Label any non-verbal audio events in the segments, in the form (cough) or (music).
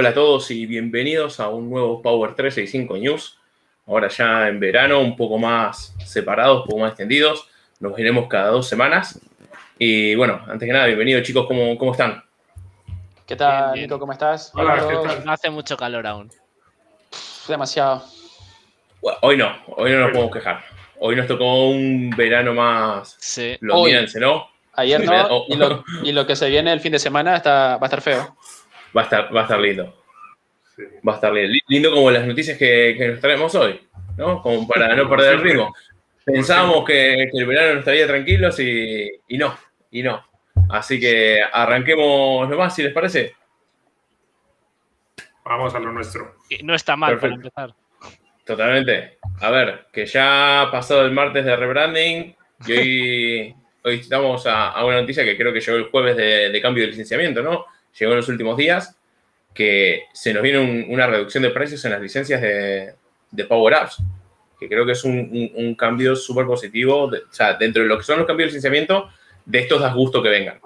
Hola a todos y bienvenidos a un nuevo Power 365 News. Ahora ya en verano, un poco más separados, un poco más extendidos. Nos veremos cada dos semanas. Y bueno, antes que nada, bienvenidos chicos, ¿cómo, cómo están? ¿Qué tal, Nico? ¿Cómo estás? Hola, No hace mucho calor aún. Demasiado. hoy no, hoy no nos podemos quejar. Hoy nos tocó un verano más sí. londinense, ¿no? Ayer no, y lo, que se viene el fin de semana está, va a estar feo. Va a estar, va a estar lindo. Va a estar lindo. Lindo como las noticias que, nos traemos hoy, ¿no? Como para no perder el ritmo. Pensábamos que, el verano no estaría tranquilos y, y no, y no. Así que arranquemos nomás, si les parece. Vamos a lo nuestro. no está mal para empezar. Totalmente. A ver, que ya ha pasado el martes de rebranding y hoy, (laughs) hoy estamos a, una noticia que creo que llegó el jueves de, cambio de licenciamiento, ¿no? Llegó en los últimos días, que se nos viene una reducción de precios en las licencias de, Power Apps, que creo que es un, cambio súper positivo. o sea, dentro de lo que son los cambios de licenciamiento, de estos das gusto que vengan.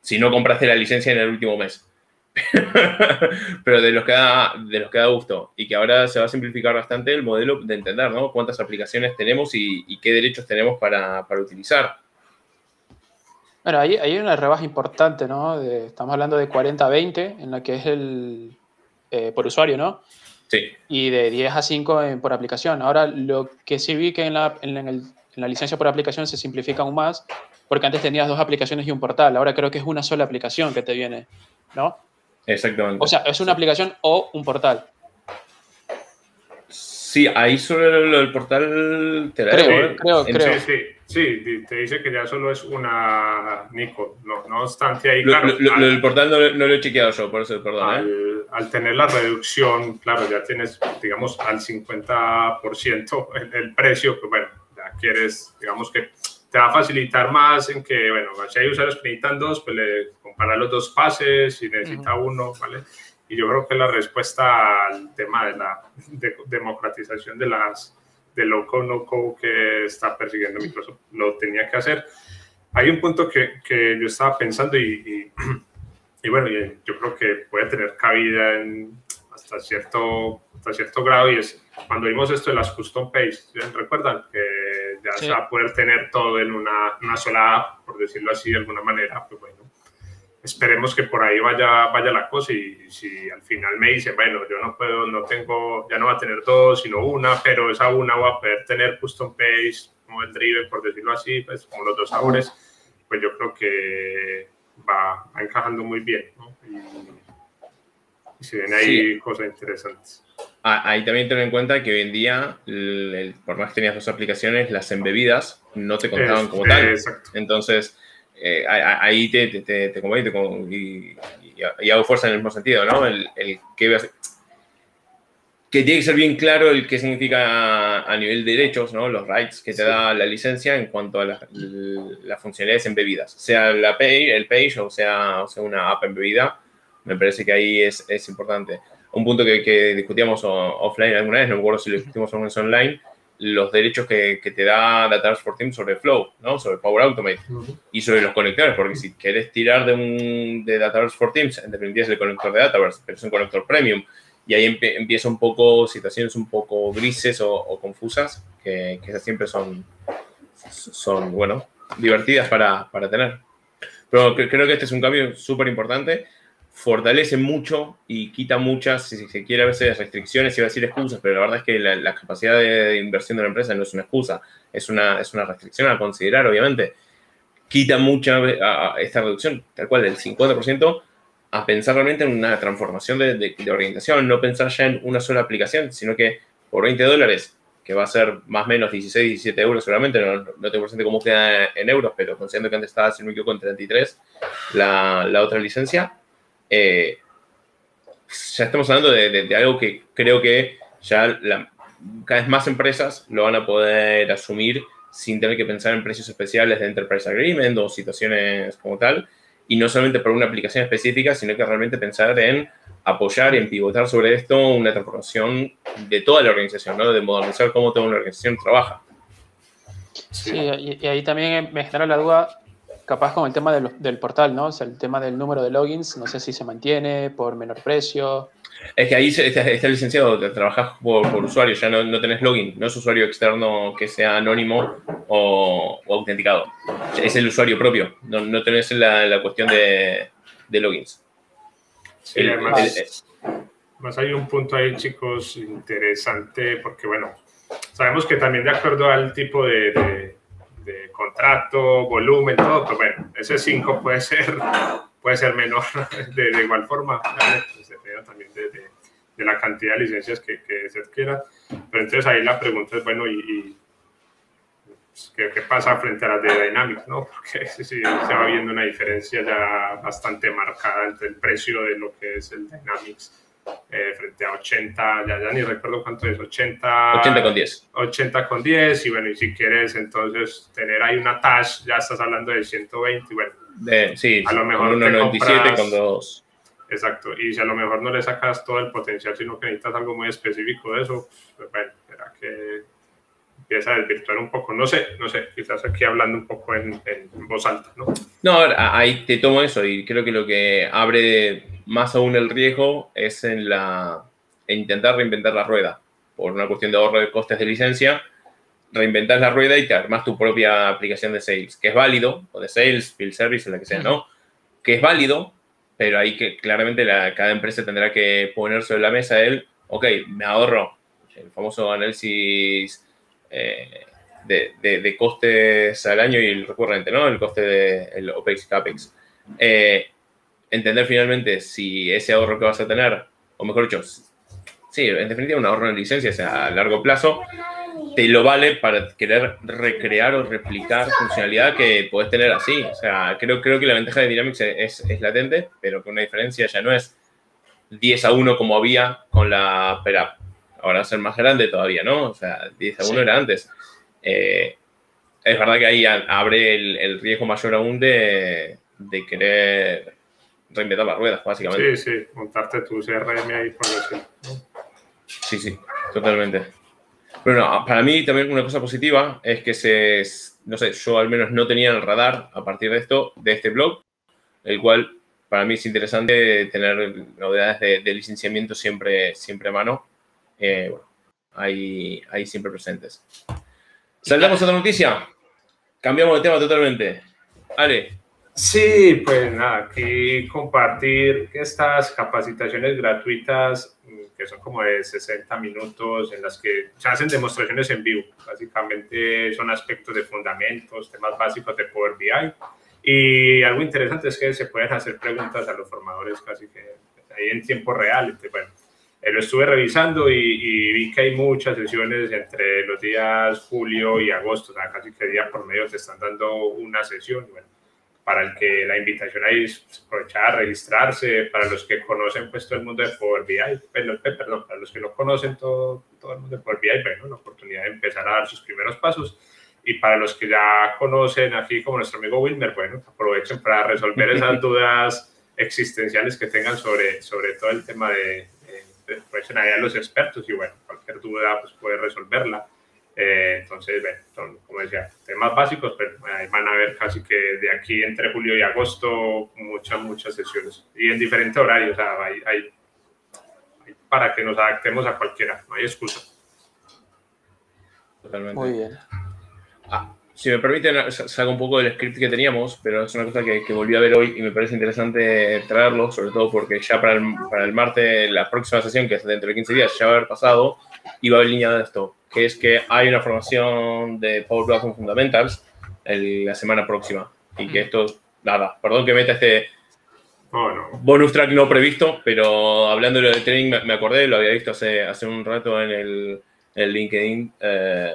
Si no compraste la licencia en el último mes. (laughs) Pero de los, que da, de los que da gusto. Y que ahora se va a simplificar bastante el modelo de entender, ¿no? Cuántas aplicaciones tenemos y, qué derechos tenemos para, utilizar. Bueno, ahí hay una rebaja importante, ¿no? estamos hablando de 40-20 en la que es el eh, por usuario, ¿no? Sí. Y de 10 a 5 por aplicación. Ahora, lo que sí vi que en la, en la licencia por aplicación se simplifica aún más porque antes tenías dos aplicaciones y un portal, ahora creo que es una sola aplicación que te viene, ¿no? Exactamente. O sea, es una aplicación o un portal. Sí, ahí solo el portal te creo, creo, creo. Sí, sí, sí, te dice que ya solo es una Nico. No, no obstante, ahí, claro. el portal no, lo he chequeado yo, por eso, perdón. Al, ¿eh? al, tener la reducción, claro, ya tienes, digamos, al 50% el, el precio, pues bueno, ya quieres, digamos que te va a facilitar más en que, bueno, si hay usuarios que necesitan dos, pues le comparar los dos pases, si necesita uno, ¿vale? Y yo creo que la respuesta al tema de la (laughs) democratización de las de low code, no code que está persiguiendo Microsoft lo tenía que hacer. Hay un punto que, que yo estaba pensando y, y, (clears throat) bueno, yo creo que puede tener cabida en, hasta, cierto, hasta cierto grado y es cuando vimos esto de las custom page, ¿recuerdan? Que ya se va a poder tener todo en una, una, sola app, por decirlo así de alguna manera, pues bueno, esperemos que por ahí vaya, vaya la cosa y si al final me dicen, bueno, yo no puedo, no tengo, ya no va a tener dos, sino una, pero esa una va a poder tener custom page, como el driver, por decirlo así, pues como los dos sabores, pues yo creo que va, encajando muy bien, ¿no? Y, si ven ahí cosas interesantes. Ah, ahí también ten en cuenta que hoy en día, por más que tenías dos aplicaciones, las embebidas no te contaban como tal. Entonces, eh, ahí te, te, te, te y, y, hago fuerza en el mismo sentido, ¿no? El, el que, que tiene que ser bien claro el qué significa a, nivel de derechos, ¿no? Los rights que te da la licencia en cuanto a las funcionalidades embebidas, sea la pay, el page o sea, o sea una app embebida, me parece que ahí es, es importante un punto que, discutíamos offline alguna vez, no me acuerdo si lo discutimos online, los derechos que, te da Dataverse for Teams sobre Flow, ¿no? sobre Power Automate y sobre los conectores, porque si quieres tirar de un de Dataverse for Teams, en definitiva es el conector de Dataverse, pero es un conector premium, y ahí empieza un poco situaciones un poco grises o, confusas, que, que, siempre son, son, bueno, divertidas para, para tener. Pero creo que este es un cambio súper importante fortalece mucho y quita muchas, si se quiere, a veces restricciones, iba a decir excusas, pero la verdad es que la, capacidad de, inversión de la empresa no es una excusa, es una, es una restricción a considerar, obviamente. Quita mucha esta reducción, tal cual, del 50%, a pensar realmente en una transformación de, de, organización, no pensar ya en una sola aplicación, sino que por 20 dólares, que va a ser más o menos 16, 17 euros seguramente, no, no tengo presente cómo queda en euros, pero considerando que antes estaba, si no me equivoco, en 33 la, la otra licencia, eh, ya estamos hablando de, algo que creo que ya cada vez más empresas lo van a poder asumir sin tener que pensar en precios especiales de Enterprise Agreement o situaciones como tal, y no solamente por una aplicación específica, sino que realmente pensar en apoyar y en pivotar sobre esto una transformación de toda la organización, de modernizar cómo toda una organización trabaja. Sí, y, ahí también me genera la duda capaz con el tema del, portal, ¿no? O sea, el tema del número de logins, no sé si se mantiene por menor precio. Es que ahí está, está licenciado, trabajas por, usuario, ya no, no, tenés login, no es usuario externo que sea anónimo o, autenticado. Es el usuario propio, no, no tenés la, la cuestión de, de, logins. Sí, además, además hay un punto ahí, chicos, interesante, porque bueno, sabemos que también de acuerdo al tipo de de contrato, volumen, todo, pero pues bueno, ese 5 puede ser, puede ser menor (laughs) de, de igual forma, pues también de, de, la cantidad de licencias que, que, se adquiera. Pero entonces ahí la pregunta es, bueno, ¿y, pues, ¿qué, ¿qué, pasa frente a las de Dynamics? ¿no? Porque (laughs) sí, se va viendo una diferencia ya bastante marcada entre el precio de lo que es el Dynamics eh, frente a 80, ya, ya, ni recuerdo cuánto es, 80, 80 con 10. 80 con 10, y bueno, y si quieres entonces tener ahí una TAS, ya estás hablando de 120, y bueno, sí, a lo mejor 1,97 con 2. Exacto, y si a lo mejor no le sacas todo el potencial, sino que necesitas algo muy específico de eso, pues bueno, será que empieza a desvirtuar un poco. No sé, no sé, quizás aquí hablando un poco en, voz alta, ¿no? No, ahí te tomo eso y creo que lo que abre más aún el riesgo es en, la, intentar reinventar la rueda. Por una cuestión de ahorro de costes de licencia, reinventas la rueda y te armas tu propia aplicación de sales, que es válido, o de sales, field service, la que sea, ¿no? Que es válido, pero ahí que claramente la, cada empresa tendrá que poner sobre la mesa el, ok, me ahorro el famoso análisis eh, de, de, costes al año y el recurrente, ¿no? El coste del OPEX y CAPEX. Eh, entender finalmente si ese ahorro que vas a tener, o mejor dicho, sí, en definitiva un ahorro en licencias a largo plazo, te lo vale para querer recrear o replicar funcionalidad que puedes tener así. O sea, creo, creo que la ventaja de Dynamics es, es latente, pero que una diferencia ya no es 10 a 1 como había con la PERAP ahora va a ser más grande todavía, ¿no? O sea, 10 a 1 era antes. Eh, es verdad que ahí abre el, riesgo mayor aún de, de, querer reinventar las ruedas, básicamente. Sí, sí, montarte tu CRM ahí por decir. Sí, sí, totalmente. Pero no, para mí también una cosa positiva es que se, no sé, yo al menos no tenía el radar a partir de esto, de este blog, el cual para mí es interesante tener novedades de, de licenciamiento siempre, siempre a mano eh, bueno, ahí, ahí siempre presentes. Saltamos a otra noticia. Cambiamos de tema totalmente. Ale. Sí, pues nada, aquí compartir estas capacitaciones gratuitas mm, que son como de 60 minutos en las que se hacen demostraciones en vivo. Básicamente son aspectos de fundamentos, temas básicos de Power BI. Y algo interesante es que se pueden hacer preguntas a los formadores casi que ahí en tiempo real. Entonces, bueno, eh, lo estuve revisando y, vi que hay muchas sesiones entre los días julio y agosto, o sea, casi que día por medio te están dando una sesión. Bueno, para el que la invitación ahí es aprovechar a registrarse, para los que conocen pues todo el mundo de Power BI, perdón, para los que no conocen todo, todo el mundo de Power BI, bueno, la oportunidad de empezar a dar sus primeros pasos. Y para los que ya conocen aquí, como nuestro amigo Wilmer, bueno, aprovechen para resolver esas (laughs) dudas existenciales que tengan sobre, sobre todo el tema de, pues ahí a los expertos y bueno, cualquier duda pues puede resolverla. Eh, entonces, bueno, son, como decía, temas básicos, pero ahí van a ver casi que de aquí entre julio y agosto muchas, muchas sesiones y en diferentes horarios, o sea, hay, hay, para que nos adaptemos a cualquiera, no hay excusa. Totalmente. Muy bien. Ah, si me permiten, salgo un poco del script que teníamos, pero es una cosa que, que, volví a ver hoy y me parece interesante traerlo, sobre todo porque ya para el, para el martes, la próxima sesión, que es dentro de 15 días, ya va a haber pasado y va a haber línea de esto, que es que hay una formación de Power Platform Fundamentals la semana próxima y que esto, nada, perdón que meta este bonus track no previsto, pero hablando de training me, acordé, lo había visto hace, hace un rato en el, en LinkedIn. Eh,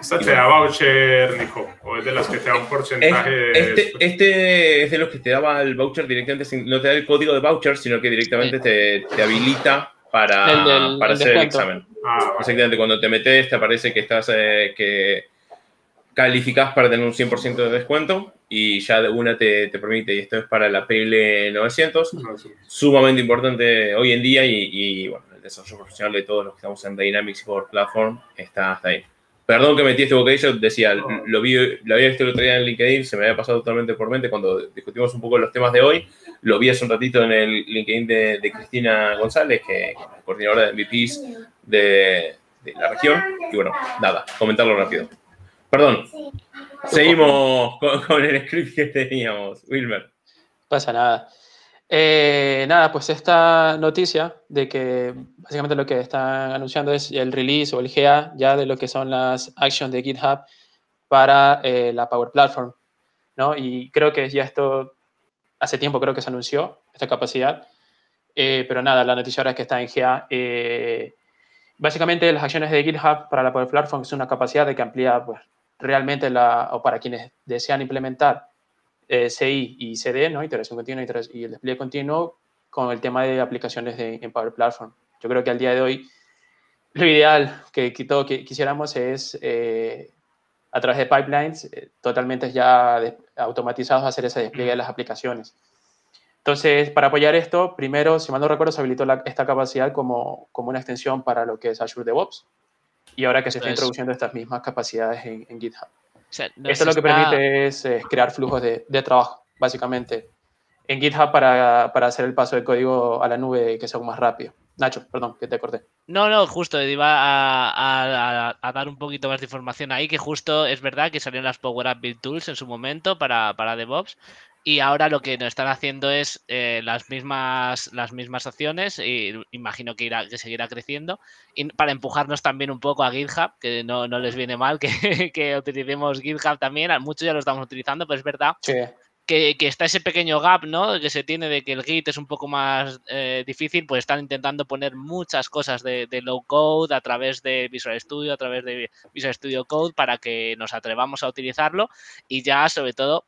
¿Esta te da voucher, Nico? ¿O es de las que te da un porcentaje? Este, este, es de los que te daba el voucher directamente, no te da el código de voucher, sino que directamente te, te, habilita para, para hacer el examen. Ah, Exactamente, cuando te metes te aparece que estás eh, que calificas para tener un 100% de descuento y ya de una te, te, permite, y esto es para la PL 900, ah, sumamente importante hoy en día y, y, bueno, el desarrollo profesional de todos los que estamos en Dynamics y Power Platform está hasta ahí. Perdón que metí este bocadillo, decía, lo, vi, lo había visto el otro día en LinkedIn, se me había pasado totalmente por mente cuando discutimos un poco los temas de hoy. Lo vi hace un ratito en el LinkedIn de, Cristina González, que es coordinadora de MVPs de, la región. Y bueno, nada, comentarlo rápido. Perdón, seguimos con, el script que teníamos, Wilmer. Pasa nada. Eh, nada, pues esta noticia de que básicamente lo que están anunciando es el release o el GA ya de lo que son las actions de GitHub para eh, la Power Platform, ¿no? Y creo que ya esto hace tiempo creo que se anunció, esta capacidad, eh, pero nada, la noticia ahora es que está en GA. básicamente las acciones de GitHub para la Power Platform es una capacidad de que amplía pues, realmente la, o para quienes desean implementar eh, CI y CD, ¿no? Iteración continua y el despliegue continuo con el tema de aplicaciones de, en Power Platform. Yo creo que al día de hoy lo ideal que, que todos quisiéramos es eh, a través de pipelines eh, totalmente ya automatizados hacer ese despliegue de las aplicaciones. Entonces, para apoyar esto, primero, si mal no recuerdo, se habilitó esta capacidad como, como una extensión para lo que es Azure DevOps. Y ahora que se está introduciendo estas mismas capacidades en, en GitHub. Esto lo que permite es, crear flujos de, de, trabajo, básicamente, en GitHub para, para, hacer el paso de código a la nube que sea más rápido. Nacho, perdón, que te corté. No, no, justo, iba a, a, dar un poquito más de información ahí, que justo es verdad que salieron las Power Up Build Tools en su momento para, para DevOps, y ahora lo que nos están haciendo es eh, las, mismas, las mismas opciones y imagino que, irá, que seguirá creciendo y para empujarnos también un poco a GitHub, que no, no les viene mal que, (laughs) que, utilicemos GitHub también, muchos ya lo estamos utilizando, pero es verdad que, que, está ese pequeño gap ¿no? que se tiene de que el Git es un poco más eh, difícil, pues están intentando poner muchas cosas de, de, low code a través de Visual Studio, a través de Visual Studio Code para que nos atrevamos a utilizarlo y ya sobre todo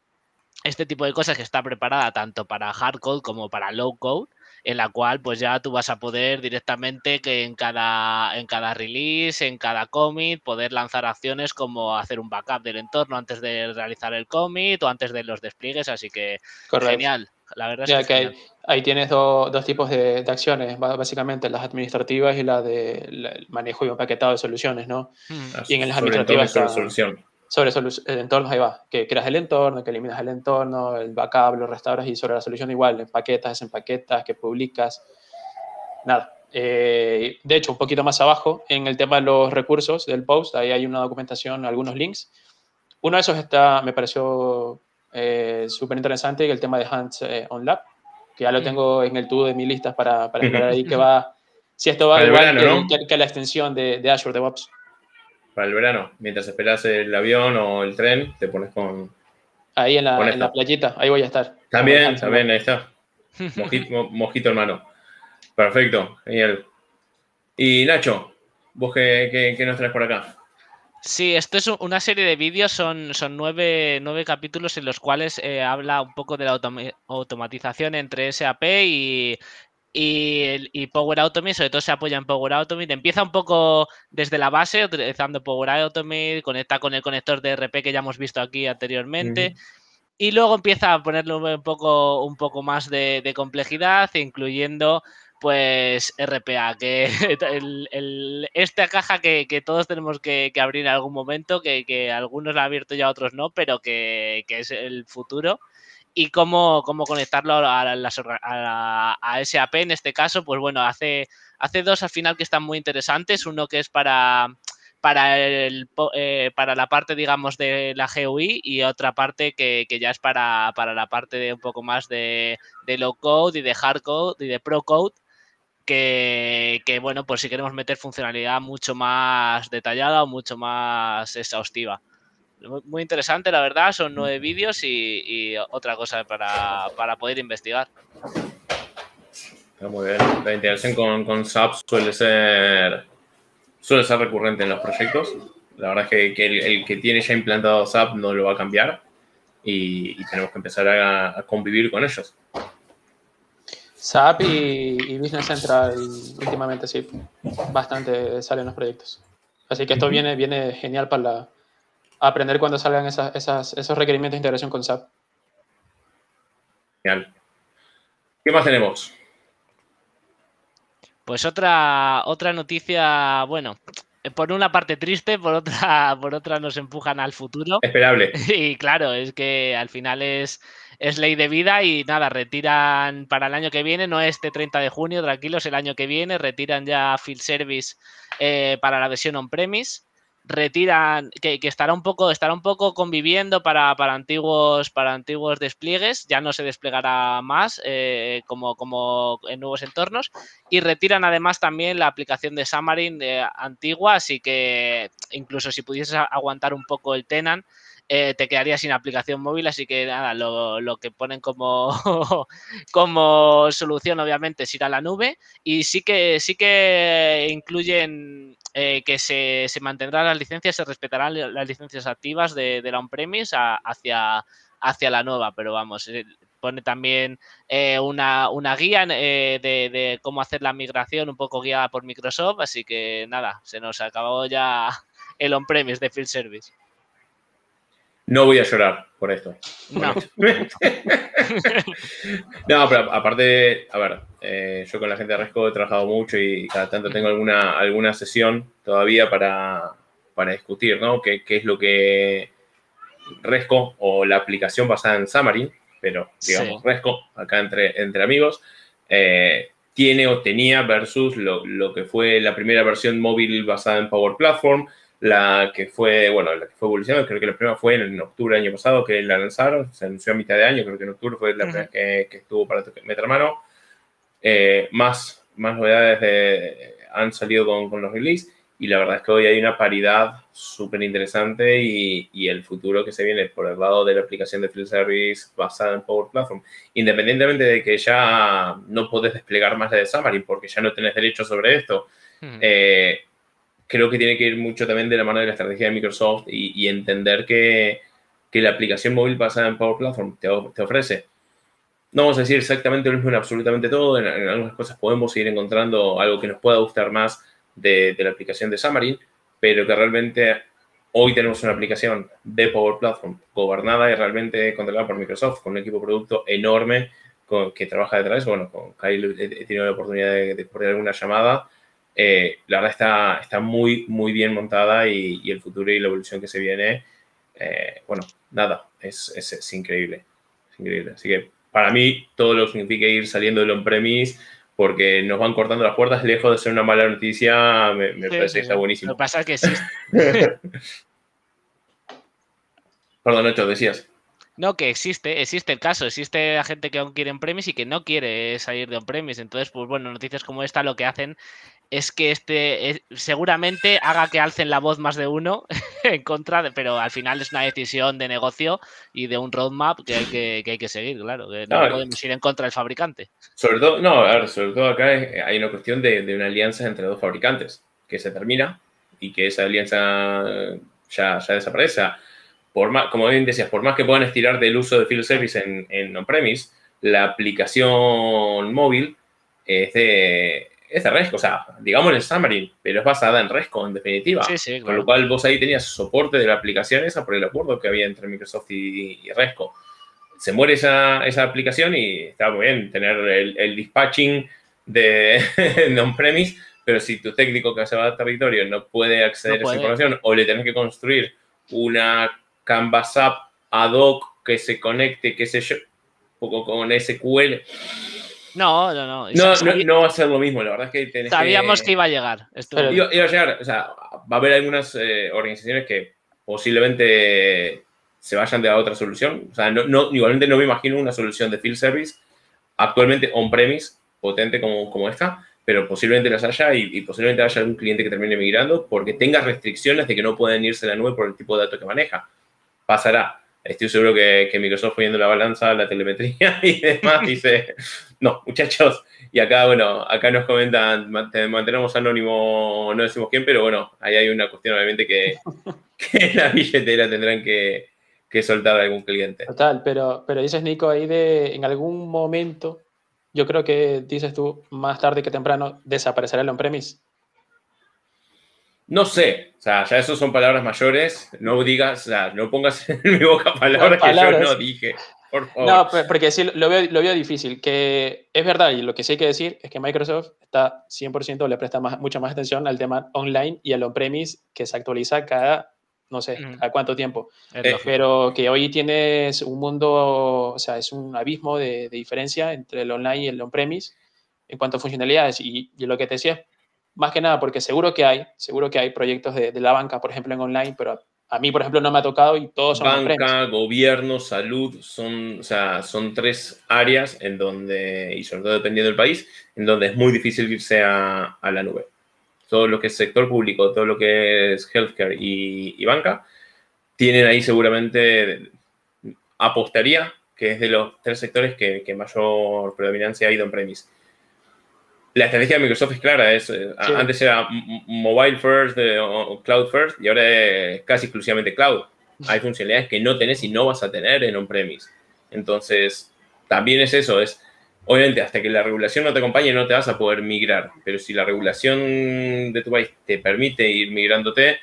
este tipo de cosas que está preparada tanto para hard code como para low code, en la cual pues ya tú vas a poder directamente que en cada, en cada release, en cada commit, poder lanzar acciones como hacer un backup del entorno antes de realizar el commit o antes de los despliegues, así que genial. La verdad es que, ahí, tienes dos tipos de, acciones, básicamente las administrativas y la de manejo y empaquetado de soluciones, ¿no? Mm. Y en las administrativas está, solución sobre entornos, ahí va, que creas el entorno, que eliminas el entorno, el backup, lo restauras y sobre la solución igual, empaquetas, desempaquetas, que publicas, nada. Eh, de hecho, un poquito más abajo, en el tema de los recursos del post, ahí hay una documentación, algunos links. Uno de esos está, me pareció eh, súper interesante, el tema de Hands eh, on Lab, que ya lo tengo en el tubo de mis listas para, para (laughs) esperar ahí que va, si esto va igual que, la extensión de, de Azure DevOps para el verano. Mientras esperas el avión o el tren, te pones con. Ahí en la, en la playita, ahí voy a estar. También, también, ahí está. (laughs) Mojito, hermano. Perfecto, genial. Y Nacho, ¿vos qué, qué, nos traes por acá? Sí, esto es una serie de vídeos, son, son nueve, nueve, capítulos en los cuales eh, habla un poco de la automatización entre SAP y, y, Power Automate, sobre todo se apoya en Power Automate. Empieza un poco desde la base, utilizando Power Automate, conecta con el conector de RP que ya hemos visto aquí anteriormente. Y luego empieza a ponerle un poco, un poco más de, complejidad, incluyendo pues RPA, que (laughs) esta caja que, todos tenemos que, abrir en algún momento, que, algunos la han abierto ya, otros no, pero que es el futuro y cómo, cómo conectarlo a, las, a, a, SAP en este caso, pues bueno, hace, hace dos al final que están muy interesantes, uno que es para, para, el, eh, para la parte, digamos, de la GUI y otra parte que, que ya es para, para, la parte de un poco más de, de, low code y de hard code y de pro code. Que, que, bueno, pues si queremos meter funcionalidad mucho más detallada o mucho más exhaustiva muy interesante, la verdad. Son nueve vídeos y, otra cosa para, poder investigar. Está muy bien. La integración con, con SAP suele ser, suele ser recurrente en los proyectos. La verdad es que, el, que tiene ya implantado SAP no lo va a cambiar y, tenemos que empezar a, convivir con ellos. SAP y, Business Central últimamente sí, bastante salen los proyectos. Así que esto viene, viene genial para la, aprender cuando salgan esos requerimientos de integración con SAP. Genial. ¿Qué más tenemos? Pues otra, otra noticia, bueno, por una parte triste, por otra, (laughs) por otra nos empujan al futuro. Esperable. (laughs) Y claro, es que al final es, es ley de vida y nada, retiran para el año que viene, no este 30 de junio, tranquilos, el año que viene, retiran ya Field Service eh, para la versión on-premise retiran, que, estará un poco, estará un poco conviviendo para, para, antiguos, para antiguos despliegues, ya no se desplegará más eh, como, como en nuevos entornos, y retiran además también la aplicación de Xamarin de antigua, así que incluso si pudieses aguantar un poco el Tenant, eh, te quedaría sin aplicación móvil, así que nada, lo, que ponen como, (laughs) como solución obviamente es ir a la nube y sí que, sí que incluyen eh, que se, mantendrán las licencias, se respetarán las licencias activas de, la on-premise hacia, hacia la nueva, pero vamos, eh, pone también una, guía de, de, cómo hacer la migración, un poco guiada por Microsoft, así que nada, se nos acabó ya (laughs) el on-premise de Field Service. No voy a llorar por esto. No. (laughs) no, pero aparte, a ver, eh, yo con la gente de Resco he trabajado mucho y cada tanto tengo alguna, alguna sesión todavía para, discutir, ¿no? ¿Qué, es lo que Resco o la aplicación basada en Xamarin, pero digamos Resco, acá entre, entre amigos, eh, tiene o tenía versus lo, lo, que fue la primera versión móvil basada en Power Platform, la que fue, bueno, la que fue evolucionando, creo que la primera fue en, octubre del año pasado que la lanzaron, se anunció a mitad de año, creo que en octubre fue la primera que, estuvo para meter mano. Eh, más, más novedades han salido con, con los releases y la verdad es que hoy hay una paridad súper interesante y, y, el futuro que se viene por el lado de la aplicación de Field Service basada en Power Platform, independientemente de que ya no podés desplegar más la de Xamarin porque ya no tenés derecho sobre esto, eh, creo que tiene que ir mucho también de la mano de la estrategia de Microsoft y, entender que, la aplicación móvil basada en Power Platform te, ofrece. No vamos a decir exactamente lo mismo en absolutamente todo, en, algunas cosas podemos ir encontrando algo que nos pueda gustar más de, la aplicación de Xamarin, pero que realmente hoy tenemos una aplicación de Power Platform gobernada y realmente controlada por Microsoft, con un equipo de producto enorme que trabaja detrás. Bueno, con Kyle he tenido la oportunidad de, de poner alguna llamada eh, la verdad está, está muy, muy bien montada y, el futuro y la evolución que se viene, eh, bueno, nada, es, es, increíble, increíble. Así que para mí todo lo que significa ir saliendo del on-premise porque nos van cortando las puertas, lejos de ser una mala noticia, me, parece que está buenísimo. Lo que pasa es que sí. (laughs) Perdón, Nacho, decías. No, que existe, existe el caso, existe la gente que aún quiere on-premise y que no quiere salir de on-premise. Entonces, pues bueno, noticias como esta lo que hacen es que este eh, seguramente haga que alcen la voz más de uno (laughs) en contra, de, pero al final es una decisión de negocio y de un roadmap que hay que, que hay que seguir, claro, que no podemos ir en contra del fabricante. Sobre todo, no, a ver, sobre todo acá hay una cuestión de, de, una alianza entre dos fabricantes que se termina y que esa alianza ya, ya desaparece. Por más, como bien decías, por más que puedan estirar del uso de Field Service en, en on-premise, la aplicación móvil es de, es de Resco, o sea, digamos en Xamarin, pero es basada en Resco, en definitiva. Sí, sí, Con lo cual vos ahí tenías soporte de la aplicación esa por el acuerdo que había entre Microsoft y, Resco. Se muere esa, esa, aplicación y está muy bien tener el, dispatching (laughs) de, on-premise, pero si tu técnico que se va al territorio no puede acceder a esa información o le tenés que construir una Canvas app ad hoc que se conecte, qué sé yo, poco con SQL, no, no, no. No, no, va a ser lo mismo, la verdad es que Sabíamos que... iba a llegar. Iba, a llegar, o sea, va a haber algunas eh, organizaciones que posiblemente se vayan de a otra solución. O sea, no, igualmente no me imagino una solución de field service actualmente on-premise potente como, como esta, pero posiblemente las haya y, posiblemente haya algún cliente que termine migrando porque tenga restricciones de que no pueden irse a la nube por el tipo de datos que maneja. Pasará. Estoy seguro que, que Microsoft poniendo la balanza, la telemetría (laughs) y demás dice, no, muchachos, y acá, bueno, acá nos comentan, mantenemos anónimo, no decimos quién, pero bueno, ahí hay una cuestión obviamente que, (laughs) que la billetera tendrán que, que soltar a algún cliente. Total, pero, pero dices, Nico, ahí de en algún momento, yo creo que dices tú, más tarde que temprano, desaparecerá el on-premise. No sé, o sea, ya eso son palabras mayores, no digas, o sea, no pongas (laughs) en mi boca palabras, que yo no dije. No, porque sí, lo veo, lo veo difícil. Que es verdad, y lo que sí hay que decir es que Microsoft está 100% le presta más, mucha más atención al tema online y al on-premise que se actualiza cada, no sé, a cuánto tiempo. Pero que hoy tienes un mundo, o sea, es un abismo de, diferencia entre el online y el on-premise en cuanto a funcionalidades. Y, y, lo que te decía, más que nada, porque seguro que hay, seguro que hay proyectos de, de la banca, por ejemplo, en online, pero a mí, por ejemplo, no me ha tocado y todos son Banca, gobierno, salud, son, o sea, son tres áreas en donde, y sobre todo dependiendo del país, en donde es muy difícil irse a, a la nube. Todo lo que es sector público, todo lo que es healthcare y, y banca, tienen ahí seguramente, apostaría que es de los tres sectores que, que mayor predominancia ha ido en premis la estrategia de Microsoft es clara, es, eh, antes era mobile first o cloud first y ahora es casi exclusivamente cloud. Hay funcionalidades que no tenés y no vas a tener en on-premise. Entonces, también es eso, es, obviamente, hasta que la regulación no te acompañe no te vas a poder migrar, pero si la regulación de tu país te permite ir migrándote,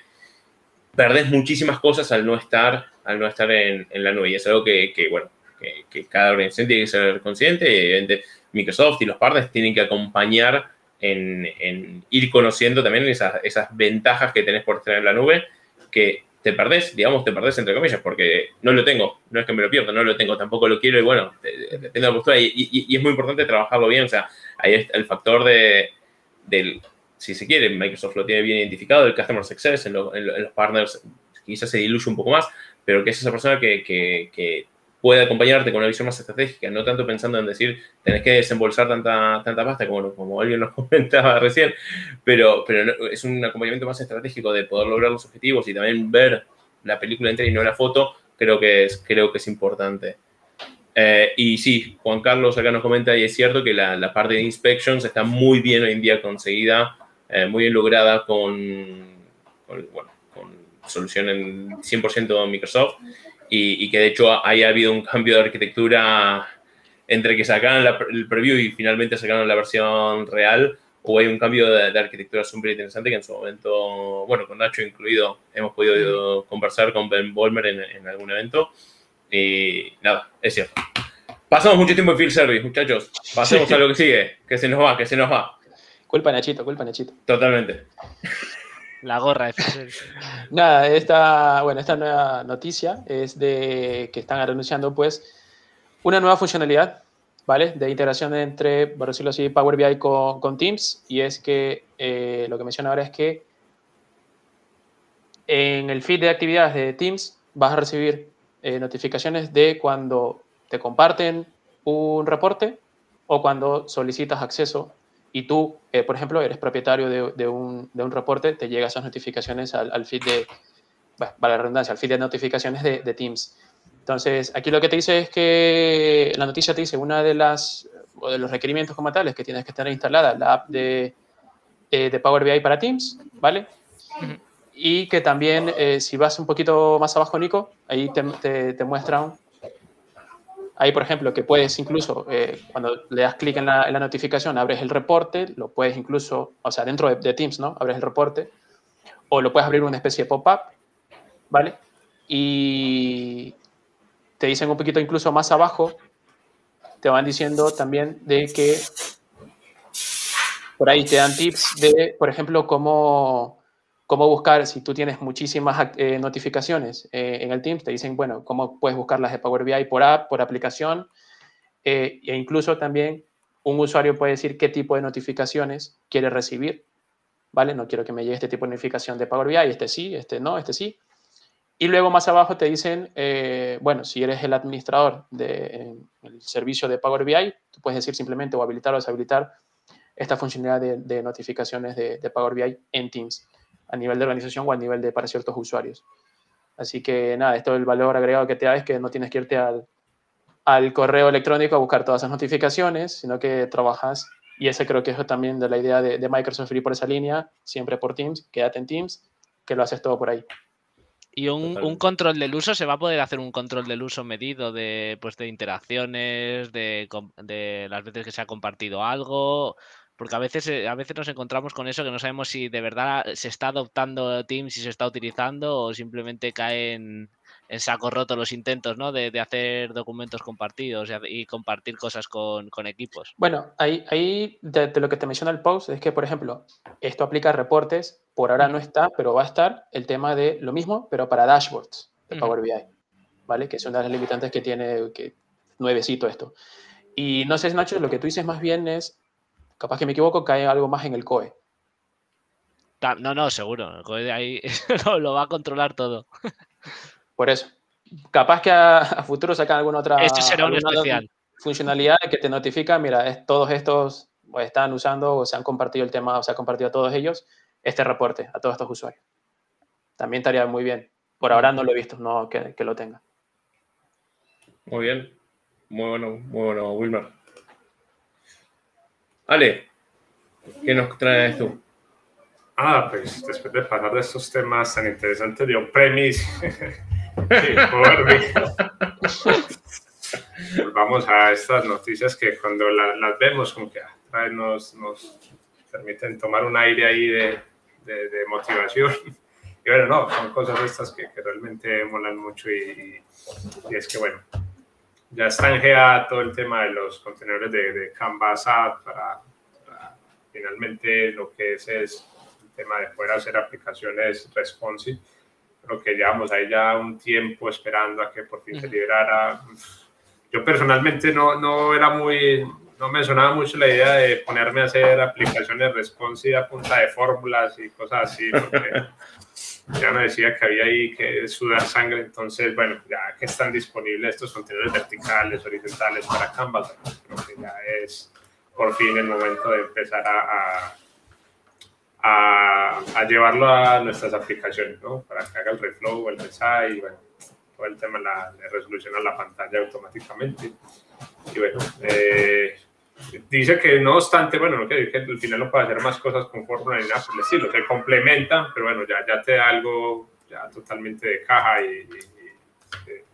perdés muchísimas cosas al no estar, al no estar en, la nube. Y es algo que, bueno, que, que, cada organización tiene que ser consciente y, evidentemente, Microsoft y los partners tienen que acompañar en, ir conociendo también esas, ventajas que tenés por en la nube, que te perdés, digamos, te perdés entre comillas, porque no lo tengo, no es que me lo pierdo, no lo tengo, tampoco lo quiero y bueno, de la postura y, es muy importante trabajarlo bien, o sea, ahí está el factor de, del, si se quiere, Microsoft lo tiene bien identificado, el Customer Success en, los partners quizás se diluye un poco más, pero que es esa persona que puede acompañarte con una visión más estratégica, no tanto pensando en decir, tenés que desembolsar tanta, tanta pasta como, como alguien nos (laughs) comentaba recién, pero, pero es un acompañamiento más estratégico de poder lograr los objetivos y también ver la película entera y no la foto, creo que es, creo que es importante. Eh, y sí, Juan Carlos acá nos comenta, y es cierto que la, la parte de inspections está muy bien hoy en día conseguida, eh, muy bien lograda con, con, bueno, con solución en 100% Microsoft y, que de hecho haya habido un cambio de arquitectura entre que sacaron el preview y finalmente sacaron la versión real, o hay un cambio de, arquitectura súper interesante que en su momento, bueno, con Nacho incluido, hemos podido conversar con Ben Bolmer en, algún evento. Y nada, es cierto. Pasamos mucho tiempo en Field Service, muchachos. Pasemos a lo que sigue, que se nos va, que se nos va. Culpa Nachito, culpa Nachito. Totalmente. La gorra de (laughs) Nada, esta, bueno, esta nueva noticia es de que están anunciando pues una nueva funcionalidad, ¿vale? De integración entre, por decirlo así, Power BI con, Teams y es que eh, lo que menciona ahora es que en el feed de actividades de Teams vas a recibir eh, notificaciones de cuando te comparten un reporte o cuando solicitas acceso y tú, eh, por ejemplo, eres propietario de, un, de, un, reporte, te llegan esas notificaciones al, al feed de, bueno, para la redundancia, al feed de notificaciones de, de, Teams. Entonces, aquí lo que te dice es que la noticia te dice una de las, o de los requerimientos como tales que tienes que tener instalada la app de, eh, de Power BI para Teams, ¿vale? Y que también, eh, si vas un poquito más abajo, Nico, ahí te, te, te muestran Ahí, por ejemplo, que puedes incluso, eh, cuando le das clic en la, notificación, abres el reporte, lo puedes incluso, o sea, dentro de, Teams, ¿no? Abres el reporte, o lo puedes abrir una especie de pop-up, ¿vale? Y te dicen un poquito incluso más abajo, te van diciendo también de que por ahí te dan tips de, por ejemplo, cómo cómo buscar, si tú tienes muchísimas eh, notificaciones eh, en el Teams, te dicen, bueno, cómo puedes buscarlas de Power BI por app, por aplicación, eh, e incluso también un usuario puede decir qué tipo de notificaciones quiere recibir, ¿vale? No quiero que me llegue este tipo de notificación de Power BI, este sí, este no, este sí. Y luego más abajo te dicen, bueno, si eres el administrador del servicio de Power BI, tú puedes decir simplemente o habilitar o deshabilitar esta funcionalidad de, notificaciones de, de Power BI en Teams a nivel de organización o a nivel de para ciertos usuarios. Así que nada, esto es el valor agregado que te da es que no tienes que irte al, al correo electrónico a buscar todas esas notificaciones, sino que trabajas, y ese creo que es también de la idea de, Microsoft ir por esa línea, siempre por Teams, quédate en Teams, que lo haces todo por ahí. Y un, un, control del uso, ¿se va a poder hacer un control del uso medido de, pues, de interacciones, de, de las veces que se ha compartido algo? Porque a veces, eh, a veces nos encontramos con eso que no sabemos si de verdad se está adoptando Teams, si se está utilizando o simplemente cae en, saco roto los intentos ¿no? de, hacer documentos compartidos y, compartir cosas con, equipos. Bueno, ahí, ahí de, lo que te menciona el post es que, por ejemplo, esto aplica a reportes, por ahora no está, pero va a estar el tema de lo mismo, pero para dashboards de Power BI, ¿vale? Que es una de las limitantes que tiene, que nuevecito esto. Y no sé, Nacho, lo que tú dices más bien es, capaz que me equivoco, cae algo más en el COE. No, no, seguro. El COE de ahí (laughs) lo va a controlar todo. Por eso. Capaz que a, futuro sacan alguna otra Esto será un especial. funcionalidad que te notifica, mira, todos estos están usando o se han compartido el tema o se ha compartido a todos ellos este reporte, a todos estos usuarios. También estaría muy bien. Por ahora no lo he visto, no que, lo tenga. Muy bien. Muy bueno, muy bueno, Wilmer. Ale, ¿qué nos traes tú? Ah, pues después de pasar de estos temas tan interesantes de on-premise (laughs) Volvamos a estas noticias que cuando las vemos como que ah, nos, nos permiten tomar un aire ahí de, de, motivación. Y bueno, no, son cosas estas que, que realmente molan mucho y, y, es que bueno, ya está en todo el tema de los contenedores de, de Canvas App para, para, finalmente lo que es es el tema de poder hacer aplicaciones responsive lo que llevamos ahí ya un tiempo esperando a que por fin se liberara. Yo personalmente no, no era muy, no me sonaba mucho la idea de ponerme a hacer aplicaciones responsive a punta de fórmulas y cosas así, porque (laughs) ya me decía que había ahí que sudar sangre, entonces, bueno, ya están disponibles estos contenidos verticales, horizontales para Canvas, creo que ya es por fin el momento de empezar a a, llevarlo a nuestras aplicaciones, ¿no? Para que haga el reflow, el resize, y bueno, todo el tema la, de resolucionar la pantalla automáticamente. Y bueno, eh, dice que no obstante, bueno, no quiere decir que al final no puede hacer más cosas con Fórmula ni nada por el estilo, te complementan, pero bueno, ya, ya te da algo ya totalmente de caja y, eh,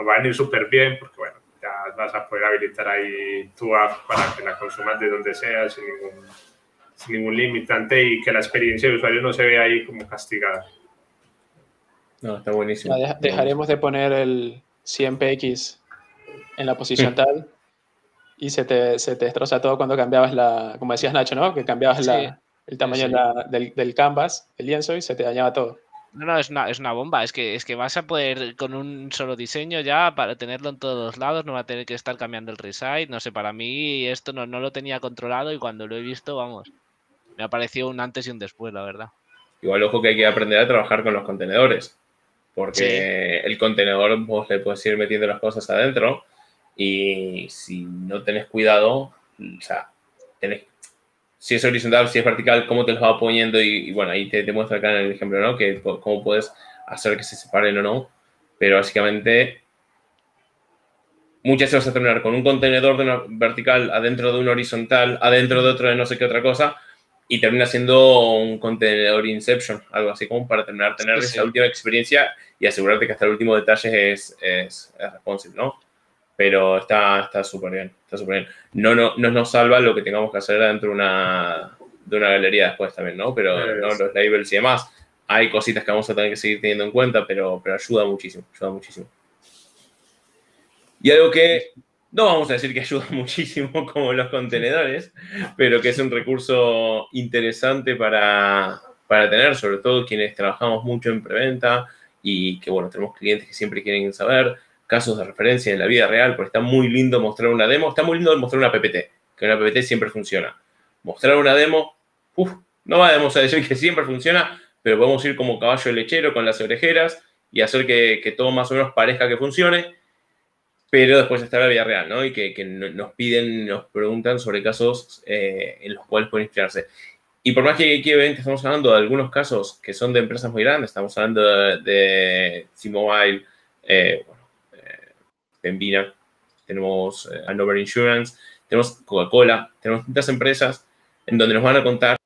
nos va a venir súper bien porque bueno, ya vas a poder habilitar ahí tu app para que la consumas de donde sea sin ningún sin ningún limitante y que la experiencia de usuario no se vea ahí como castigada. No, está buenísimo. dejaremos de poner el 100px en la posición tal y se te, se te, destroza todo cuando cambiabas la, como decías Nacho, ¿no? Que cambiabas la, el tamaño del, del, canvas, el lienzo y se te dañaba todo. No, no, es una, es una bomba. Es que, es que vas a poder, con un solo diseño ya, para tenerlo en todos los lados, no va a tener que estar cambiando el resize. No sé, para mí esto no, no lo tenía controlado y cuando lo he visto, vamos, me ha parecido un antes y un después, la verdad. Igual, ojo que hay que aprender a trabajar con los contenedores, porque el contenedor vos le puedes ir metiendo las cosas adentro y si no tenés cuidado, o sea, tenés, si es horizontal, si es vertical, cómo te los va poniendo y, bueno, ahí te, te, muestra acá en el ejemplo, ¿no? Que cómo puedes hacer que se separen o no, pero básicamente muchas veces vas a terminar con un contenedor de una vertical adentro de un horizontal, adentro de otro de no sé qué otra cosa, y termina siendo un contenedor Inception, algo así como para terminar tener esa última experiencia y asegurarte que hasta el último detalle es, es, responsive, ¿no? Pero está súper bien, está súper bien. No, no, no nos salva lo que tengamos que hacer dentro de una, de una galería después también, ¿no? Pero ¿no? los labels y demás, hay cositas que vamos a tener que seguir teniendo en cuenta, pero, pero ayuda muchísimo, ayuda muchísimo. Y algo que no vamos a decir que ayuda (laughs) muchísimo como los contenedores, pero que es un recurso interesante para, para tener, sobre todo quienes trabajamos mucho en preventa y que, bueno, tenemos clientes que siempre quieren saber casos de referencia en la vida real, porque está muy lindo mostrar una demo, está muy lindo mostrar una PPT, que una PPT siempre funciona. Mostrar una demo, uff, no vamos a (laughs) decir que siempre funciona, pero podemos ir como caballo lechero con las orejeras y hacer que, todo más o menos parezca que funcione pero después está la vida real, ¿no? Y que, nos piden, nos preguntan sobre casos eh, en los cuales pueden inspirarse. Y por más que, que estamos hablando de algunos casos que son de empresas muy grandes, estamos hablando de, T-Mobile, eh, eh, tenemos eh, Hanover Insurance, tenemos Coca-Cola, tenemos muchas empresas en donde nos van a contar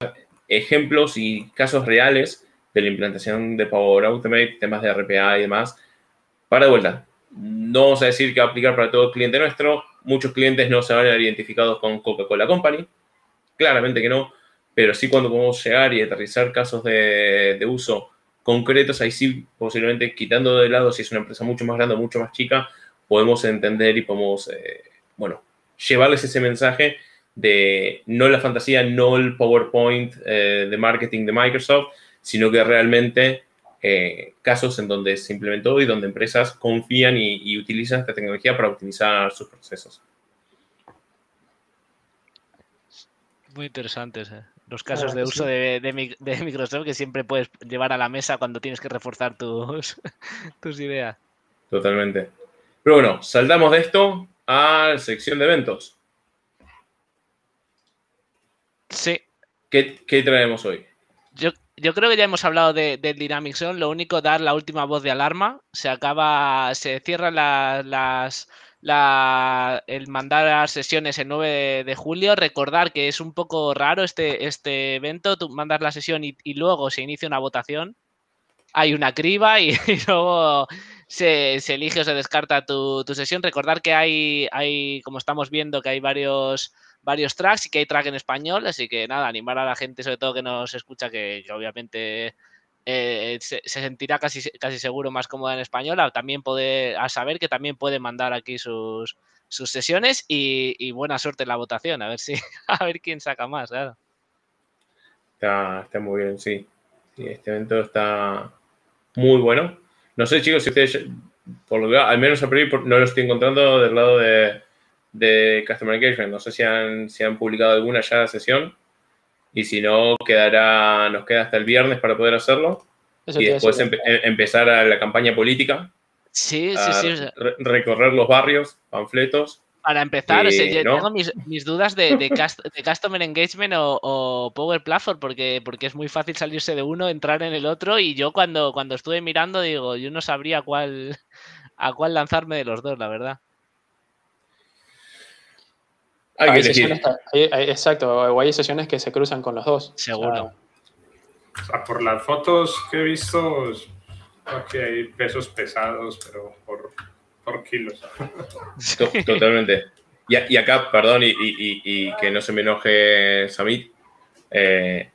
ejemplos y casos reales de la implantación de Power Automate, temas de RPA y demás, para de vuelta no vamos a decir que va a aplicar para todo cliente nuestro. Muchos clientes no se van a ver identificados con Coca-Cola Company. Claramente que no. Pero sí cuando podemos llegar y aterrizar casos de, uso concretos, ahí sí, posiblemente quitando de lado si es una empresa mucho más grande o mucho más chica, podemos entender y podemos, eh, bueno, llevarles ese mensaje de no la fantasía, no el PowerPoint eh, de marketing de Microsoft, sino que realmente eh, casos en donde se implementó y donde empresas confían y, utilizan esta tecnología para optimizar sus procesos. Muy interesantes los casos de uso de, (laughs) Microsoft que siempre puedes llevar a la mesa cuando tienes que reforzar tus, (laughs) tus ideas. Totalmente. Pero bueno, saltamos de esto a la sección de eventos. Sí. ¿Qué, traemos hoy? Yo, yo, creo que ya hemos hablado de, Dynamic Zone. Lo único, dar la última voz de alarma. Se acaba, se cierran las, el mandar sesiones el 9 de, julio. Recordar que es un poco raro este, este evento. Tú mandas la sesión y, luego se inicia una votación. Hay una criba y, (laughs) luego se, elige o se descarta tu, tu, sesión. Recordar que hay, hay, como estamos viendo, que hay varios varios tracks y que hay track en español, así que nada, animar a la gente, sobre todo que nos escucha, que, obviamente eh, se, sentirá casi, casi seguro más cómoda en español, a, también poder, a saber que también puede mandar aquí sus, sus sesiones y, buena suerte en la votación, a ver si, (laughs) a ver quién saca más, claro. Está, está muy bien, sí. Este evento está muy bueno. No sé, chicos, si ustedes, por lo que al menos a priori no lo estoy encontrando del lado de, de Customer Engagement. No sé si han, si han publicado alguna ya sesión. Y si no, quedará, nos queda hasta el viernes para poder hacerlo. y después em, empezar a la campaña política. Sí, sí, sí. recorrer los barrios, panfletos. Para empezar, tengo mis, dudas de, de, Customer Engagement o, Power Platform, porque, porque es muy fácil salirse de uno, entrar en el otro. Y yo cuando, cuando estuve mirando, digo, yo no sabría cuál, a cuál lanzarme de los dos, la verdad. Hay, sesiones, exacto, o hay sesiones que se cruzan con los dos. Seguro. O sea, por las fotos que he visto, que hay pesos pesados, pero por, por kilos. (laughs) Totalmente. Y, acá, perdón, y, que no se me enoje Samit, eh,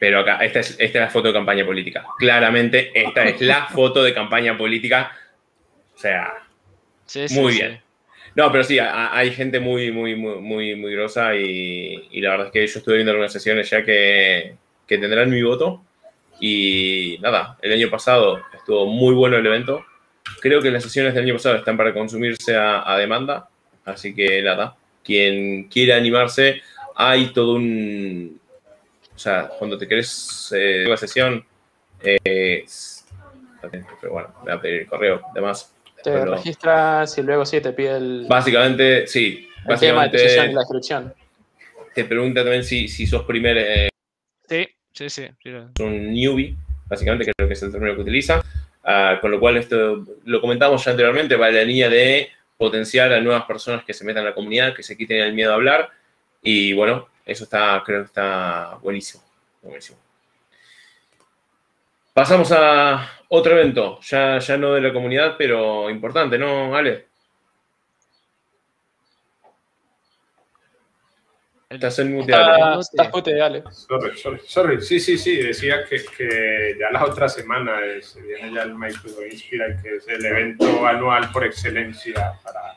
pero acá, esta es, esta es la foto de campaña política. Claramente, esta es la (laughs) foto de campaña política. O sea, muy bien. No, pero sí, hay gente muy, muy, muy, muy, muy grosa y, la verdad es que yo estuve viendo algunas sesiones ya que, tendrán mi voto. Y nada, el año pasado estuvo muy bueno el evento. Creo que las sesiones del año pasado están para consumirse a, demanda. Así que nada, quien quiera animarse, hay todo un... O sea, cuando te querés eh, la sesión, eh, pero bueno, me voy a pedir el correo, demás. Te registras y luego sí te pide el. Básicamente, sí. básicamente, tema de la inscripción. Te pregunta también si, si sos primer. Eh, sí, sí, sí, Un newbie, básicamente, creo que es el término que utiliza. Ah, con lo cual, esto lo comentamos ya anteriormente, va en la línea de potenciar a nuevas personas que se metan en la comunidad, que se quiten el miedo a hablar. Y bueno, eso está, creo que está buenísimo. Buenísimo. Pasamos a otro evento, ya, ya no de la comunidad, pero importante, ¿no, Ale? Estás en mute, Ale. Estás mute, Ale. Sorry, sorry, sorry. Sí, sí, sí, decía que, que ya la otra semana se viene ya el Microsoft Inspira, que es el evento anual por excelencia para,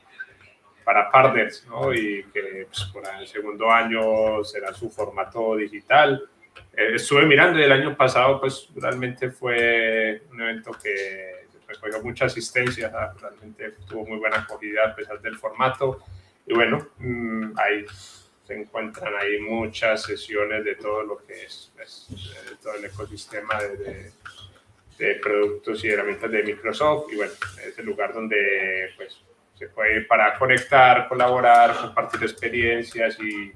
para partners, ¿no? Y que pues, por el segundo año será su formato digital eh, estuve mirando y el año pasado pues realmente fue un evento que recogió mucha asistencia, realmente tuvo muy buena acogida a pesar del formato y bueno, mm, ahí se encuentran ahí muchas sesiones de todo lo que es, todo el ecosistema de, productos y herramientas de Microsoft. Y bueno, es el lugar donde pues se puede ir para conectar, colaborar, compartir experiencias y,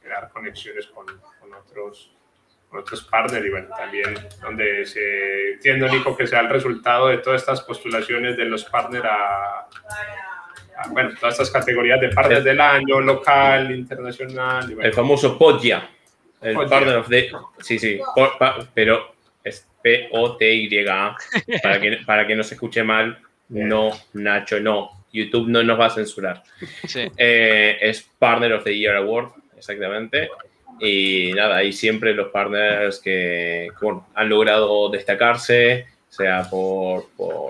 crear conexiones con, con otros otros partners. Y bueno, también donde se entiendo, Nico, que sea el resultado de todas estas postulaciones de los partners a, bueno, todas estas categorías de partners del año, local, internacional. El famoso POTIA, el partner of the... Sí, sí, pero es P-O-T-Y-A, para que, para que no se escuche mal, no, Nacho, no. YouTube no nos va a censurar. Eh, es Partner of the Year Award, exactamente. Y nada, ahí siempre los partners que, han logrado destacarse, sea por,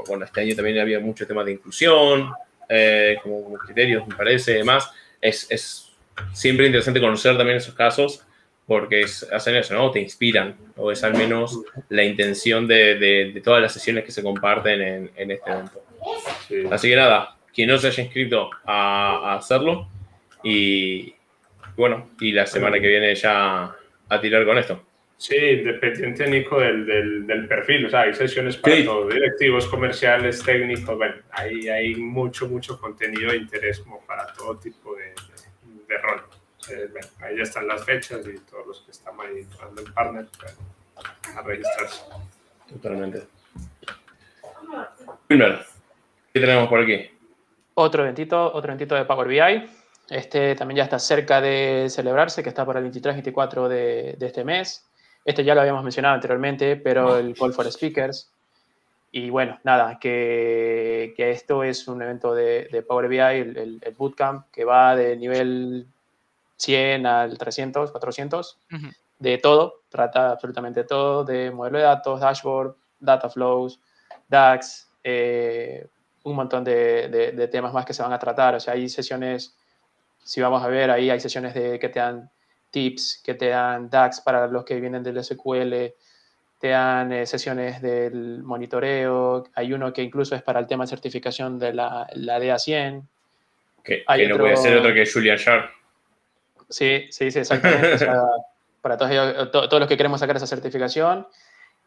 bueno, este año también había mucho tema de inclusión, eh, como, criterios, me parece, además, es, es siempre interesante conocer también esos casos porque hacen eso, ¿no? Te inspiran, o es al menos la intención de, de, todas las sesiones que se comparten en, en este evento. Así que nada, quien no se haya inscrito a, a hacerlo y bueno, y la semana que viene ya a tirar con esto. Sí, dependiente, Nico, del, del, del, perfil. O sea, hay sesiones para todos, directivos, comerciales, técnicos. Bueno, hay, hay mucho, mucho contenido de interés como para todo tipo de, de, rol. Eh, bueno, ahí ya están las fechas y todos los que estamos ahí entrando en partner a registrarse. Totalmente. Primero, ¿qué tenemos por aquí? Otro eventito, otro eventito de Power BI. Este también ya está cerca de celebrarse, que está para el 23-24 de, de este mes. Este ya lo habíamos mencionado anteriormente, pero el Call for Speakers. Y bueno, nada, que, que esto es un evento de, de Power BI, el, el, bootcamp, que va de nivel 100 al 300, 400, de todo, trata absolutamente todo, de modelo de datos, dashboard, data flows, DAX, eh, un montón de, de, de, temas más que se van a tratar. O sea, hay sesiones, si vamos a ver, ahí hay sesiones de, que te dan tips que te dan DAX para los que vienen del SQL, te dan eh, sesiones del monitoreo, hay uno que incluso es para el tema de certificación de la, la DA100. Que, hay no puede ser otro que Julian Sharp. Sí, sí, sí, exactamente. (laughs) para todos, todos los que queremos sacar esa certificación.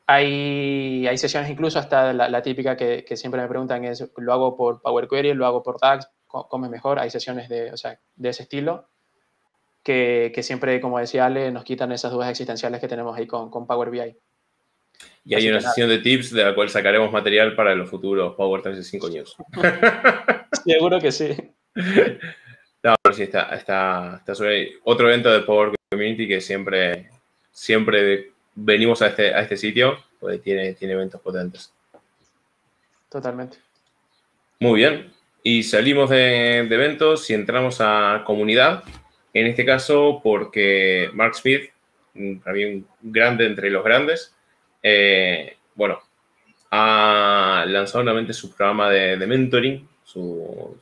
Hay, hay sesiones incluso hasta la, típica que, que, siempre me preguntan es, ¿lo hago por Power Query, lo hago por DAX? ¿Cómo es mejor? Hay sesiones de, o sea, de ese estilo que, siempre, como decía Ale, nos quitan esas dudas existenciales que tenemos ahí con, con Power BI. Y hay una sesión de tips de la cual sacaremos material para los futuros Power 35 News. (laughs) Seguro que sí. (laughs) No, pero sí, está, está, está sobre otro evento de Power Community que siempre, siempre venimos a este, a este sitio, porque tiene, tiene eventos potentes. Totalmente. Muy bien. Y salimos de, de eventos y entramos a comunidad. En este caso, porque Mark Smith, para mí un grande entre los grandes, eh, bueno, ha lanzado nuevamente su programa de, mentoring, su,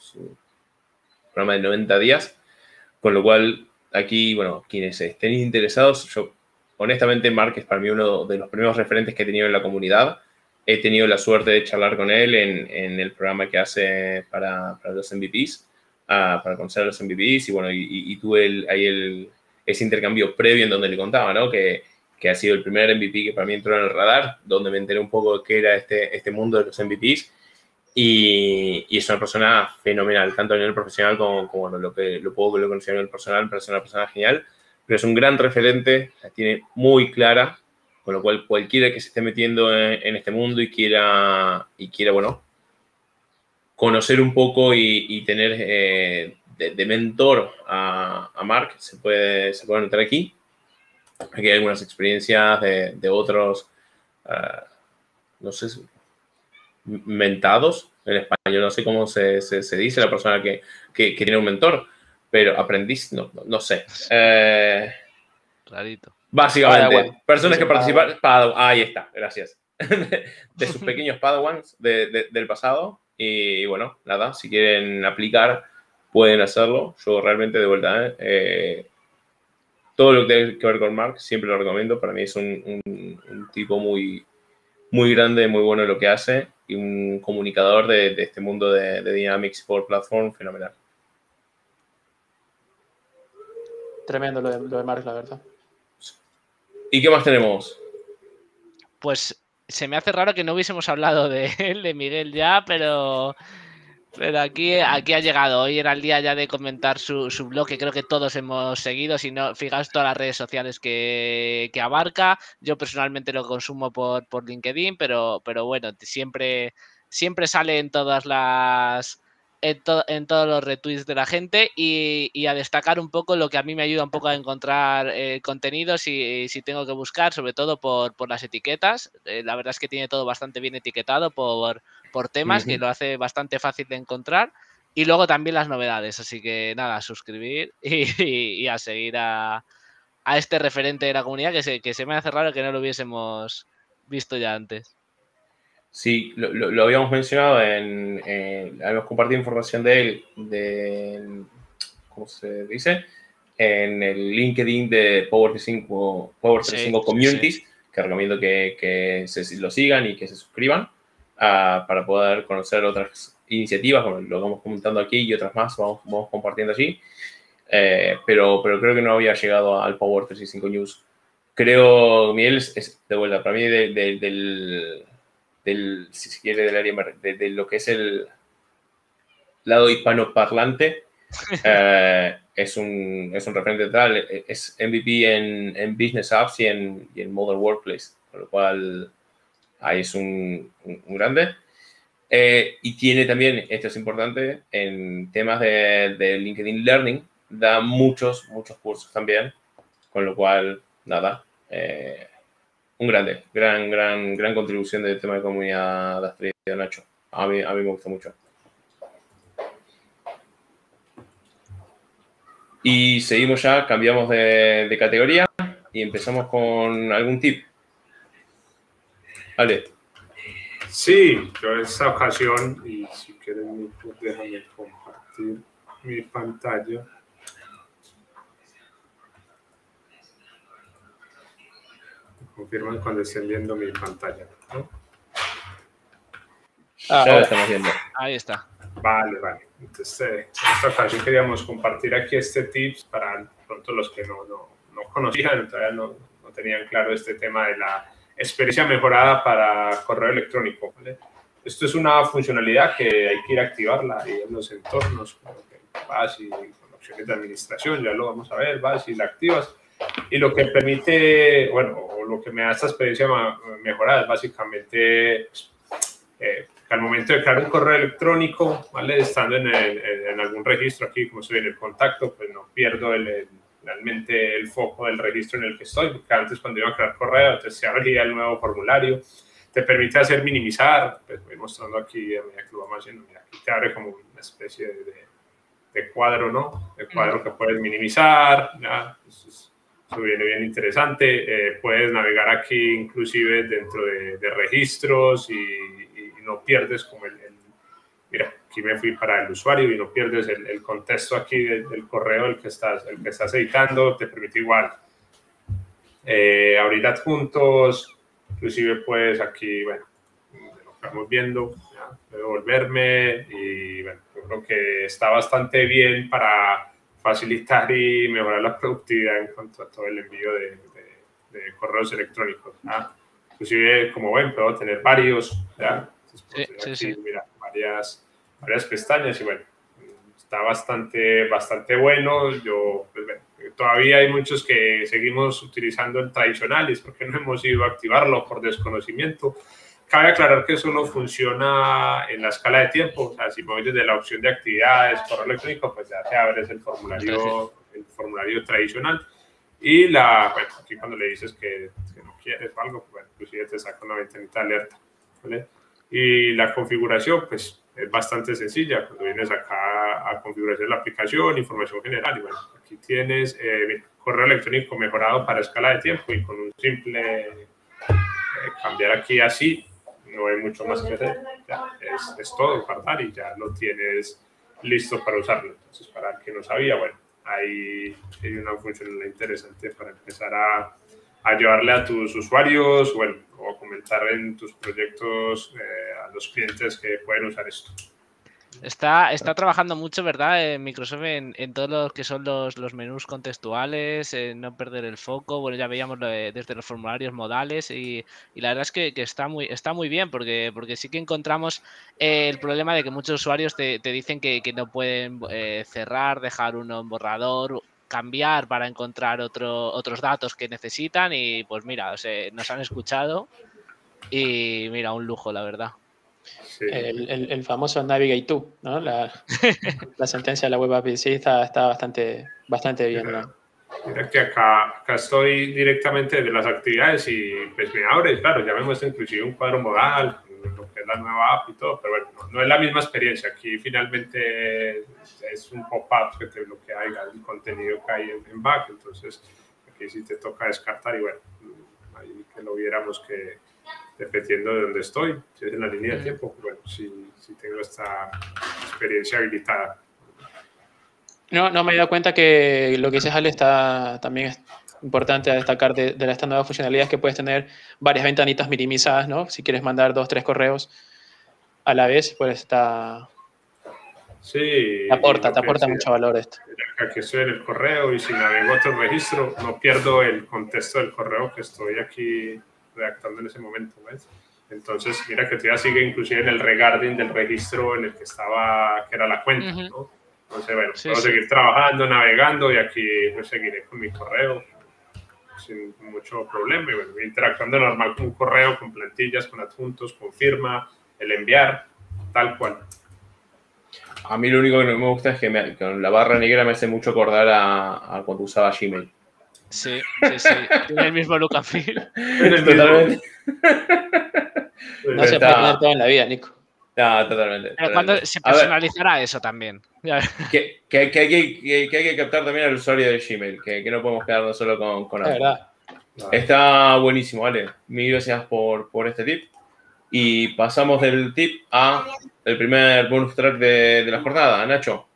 programa de 90 días, con lo cual aquí, bueno, quienes estén interesados, yo honestamente Mark es para mí uno de los primeros referentes que he tenido en la comunidad. He tenido la suerte de charlar con él en, el programa que hace para, para los MVPs para conocer a los MVPs y bueno, y, tuve ahí el, ese intercambio previo en donde le contaba, ¿no? Que, que, ha sido el primer MVP que para mí entró en el radar, donde me enteré un poco de qué era este, este mundo de los MVPs y, y, es una persona fenomenal, tanto a nivel profesional como, como lo, que, lo poco que lo conocí a nivel personal, pero es una persona genial, pero es un gran referente, la tiene muy clara, con lo cual cualquiera que se esté metiendo en, en este mundo y quiera, y quiera, bueno, conocer un poco y, tener eh, de, mentor a, a, Mark, se puede, se puede anotar aquí. Aquí hay algunas experiencias de, de otros, uh, no sé, mentados en español, no sé cómo se, se, se dice la persona que, que, que, tiene un mentor, pero aprendiz, no, no, no sé. Eh, Clarito. Básicamente, personas que participan, ahí está, gracias. (laughs) de sus pequeños padawans de, del pasado y bueno, nada, si quieren aplicar, pueden hacerlo. Yo realmente, de vuelta, ¿eh? Eh, todo lo que tiene que ver con Mark, siempre lo recomiendo. Para mí es un, un, tipo muy, muy grande, muy bueno en lo que hace y un comunicador de, de este mundo de, de Dynamics por Platform fenomenal. Tremendo lo de, lo de Mark, la verdad. ¿Y qué más tenemos? Pues se me hace raro que no hubiésemos hablado de (laughs) él, de Miguel ya, pero, pero aquí, aquí ha llegado. Hoy era el día ya de comentar su, su blog, que creo que todos hemos seguido. Si no, fijaos todas las redes sociales que, que abarca. Yo personalmente lo consumo por, por LinkedIn, pero, pero bueno, siempre, siempre sale en todas las en, todos los retweets de la gente y, a destacar un poco lo que a mí me ayuda un poco a encontrar eh, contenidos y, si tengo que buscar, sobre todo por, las etiquetas. Eh, la verdad es que tiene todo bastante bien etiquetado por, por temas, que lo hace bastante fácil de encontrar. Y luego también las novedades, así que nada, suscribir (laughs) y, a seguir a, a este referente de la comunidad que se, que se me hace raro que no lo hubiésemos visto ya antes. Sí, lo, habíamos mencionado, en, habíamos compartido información de él, de, ¿cómo se dice? En el LinkedIn de Power 5 Power 5 Communities, que recomiendo que, que se, lo sigan y que se suscriban ah, para poder conocer otras iniciativas, como lo vamos comentando aquí y otras más, vamos, vamos compartiendo allí. Eh, pero, pero creo que no había llegado al Power 365 News. Creo, Miguel, es, de vuelta, para mí del, del, si se quiere, del área de, lo que es el lado hispanoparlante, (laughs) eh, es, un, es un referente tal, es MVP en, en Business Apps y en, y en Modern Workplace, con lo cual ahí es un, un, grande. Eh, y tiene también, esto es importante, en temas de, de, LinkedIn Learning, da muchos, muchos cursos también, con lo cual, nada, eh, un grande, gran, gran, gran contribución del tema de comunidad de Nacho. A mí, a mí me gusta mucho. Y seguimos ya, cambiamos de, categoría y empezamos con algún tip. Vale. Sí, yo en esta ocasión, y si quieren, déjame compartir mi pantalla. Confirman cuando estén viendo mi pantalla. Ah, ya lo estamos viendo. Ahí está. Vale, vale. Entonces, eh, en esta ocasión queríamos compartir aquí este tips para pronto los que no, no, no conocían, todavía no, no, tenían claro este tema de la experiencia mejorada para correo electrónico. Esto es una funcionalidad que hay que ir a activarla en los entornos, vas y con opciones de administración, ya lo vamos a ver, vas y la activas y lo que permite, bueno, o lo que me da esta experiencia mejorada es básicamente eh, al momento de crear un correo electrónico, ¿vale? estando en, en, algún registro aquí, como ve en el contacto, pues no pierdo el, realmente el foco del registro en el que estoy, porque antes cuando iba a crear correo, entonces se abría el nuevo formulario, te permite hacer minimizar, pues voy mostrando aquí a medida que lo vamos haciendo, mira, aquí te abre como una especie de, de, cuadro, ¿no? De cuadro que puedes minimizar, ¿ya? Eso viene bien interesante. Eh, puedes navegar aquí inclusive dentro de, registros y, no pierdes como el, Mira, aquí me fui para el usuario y no pierdes el, contexto aquí del, correo el que, estás, el que estás editando. Te permite igual eh, abrir adjuntos. Inclusive puedes aquí, bueno, lo estamos viendo, devolverme y bueno, creo que está bastante bien para facilitar y mejorar la productividad en cuanto a todo el envío de, de, correos electrónicos. Inclusive, como ven, puedo tener varios, ¿ya? sí, sí, Mira, varias, varias pestañas y bueno, está bastante, bastante bueno. Yo, pues, todavía hay muchos que seguimos utilizando el tradicional y es porque no hemos ido a activarlo por desconocimiento. Cabe aclarar que eso no funciona en la escala de tiempo. O sea, si voy desde la opción de actividades, correo electrónico, pues ya te abres el formulario, el formulario tradicional. Y la, bueno, aquí cuando le dices que, no quieres o algo, pues bueno, inclusive te saca una ventanita de alerta. ¿vale? Y la configuración, pues es bastante sencilla. Cuando vienes acá a configuración de la aplicación, información general, y bueno, aquí tienes eh, correo electrónico mejorado para escala de tiempo y con un simple eh, cambiar aquí así, no hay mucho más que hacer. es, es, todo, guardar y ya lo tienes listo para usarlo. Entonces, para el que no sabía, bueno, ahí hay una función interesante para empezar a, a llevarle a tus usuarios bueno, o comentar en tus proyectos eh, a los clientes que pueden usar esto. Está, está trabajando mucho, ¿verdad? Microsoft en, en todo lo que son los, los menús contextuales, en no perder el foco. Bueno, ya veíamos desde los formularios modales y, y la verdad es que, que, está muy está muy bien porque, porque sí que encontramos eh, el problema de que muchos usuarios te, te dicen que, que, no pueden eh, cerrar, dejar uno en borrador, cambiar para encontrar otro, otros datos que necesitan y pues mira, o sea, nos han escuchado y mira, un lujo, la verdad. El, el, famoso Navigate to, ¿no? La, (laughs) la, sentencia de la web API sí está, está bastante, bastante bien, ¿no? Mira que acá, acá estoy directamente de las actividades y pues me abre, claro, ya me muestra inclusive un cuadro modal, lo que es la nueva app y todo, pero bueno, no, es la misma experiencia. Aquí finalmente es un pop-up que te bloquea el contenido que hay en, back, entonces aquí sí te toca descartar y bueno, ahí que lo viéramos que dependiendo de dónde estoy, si es en la línea de tiempo, bueno, si, si tengo esta experiencia habilitada. No, no me he dado cuenta que lo que dices, Ale, está también es importante a destacar de, de esta nueva funcionalidad es que puedes tener varias ventanitas minimizadas, ¿no? Si quieres mandar dos, tres correos a la vez, pues está... Sí. Te aporta, te aporta mucho valor esto. Aquí estoy en el correo y si navego otro registro, no pierdo el contexto del correo que estoy aquí redactando en ese momento, ¿ves? Entonces, mira que todavía sigue inclusive en el regarding del registro en el que estaba, que era la cuenta, ¿no? Entonces, bueno, puedo seguir trabajando, navegando y aquí pues, seguiré con mi correo sin mucho problema. Y bueno, interactuando normal con un correo, con plantillas, con adjuntos, con firma, el enviar, tal cual. A mí lo único que no me gusta es que con la barra negra me hace mucho acordar a, cuando usaba Gmail. Sí, sí, sí. (laughs) Tiene el mismo look and feel. Totalmente. no se puede poner todo en la vida, Nico. No, totalmente. Pero cuando se personalizará eso también. Que, que, hay que, que, hay que captar también al usuario de Gmail, que, no podemos quedarnos solo con, con verdad. Está buenísimo, vale. Mil gracias por, por este tip. Y pasamos del tip a el primer bonus track de, de la jornada, Nacho.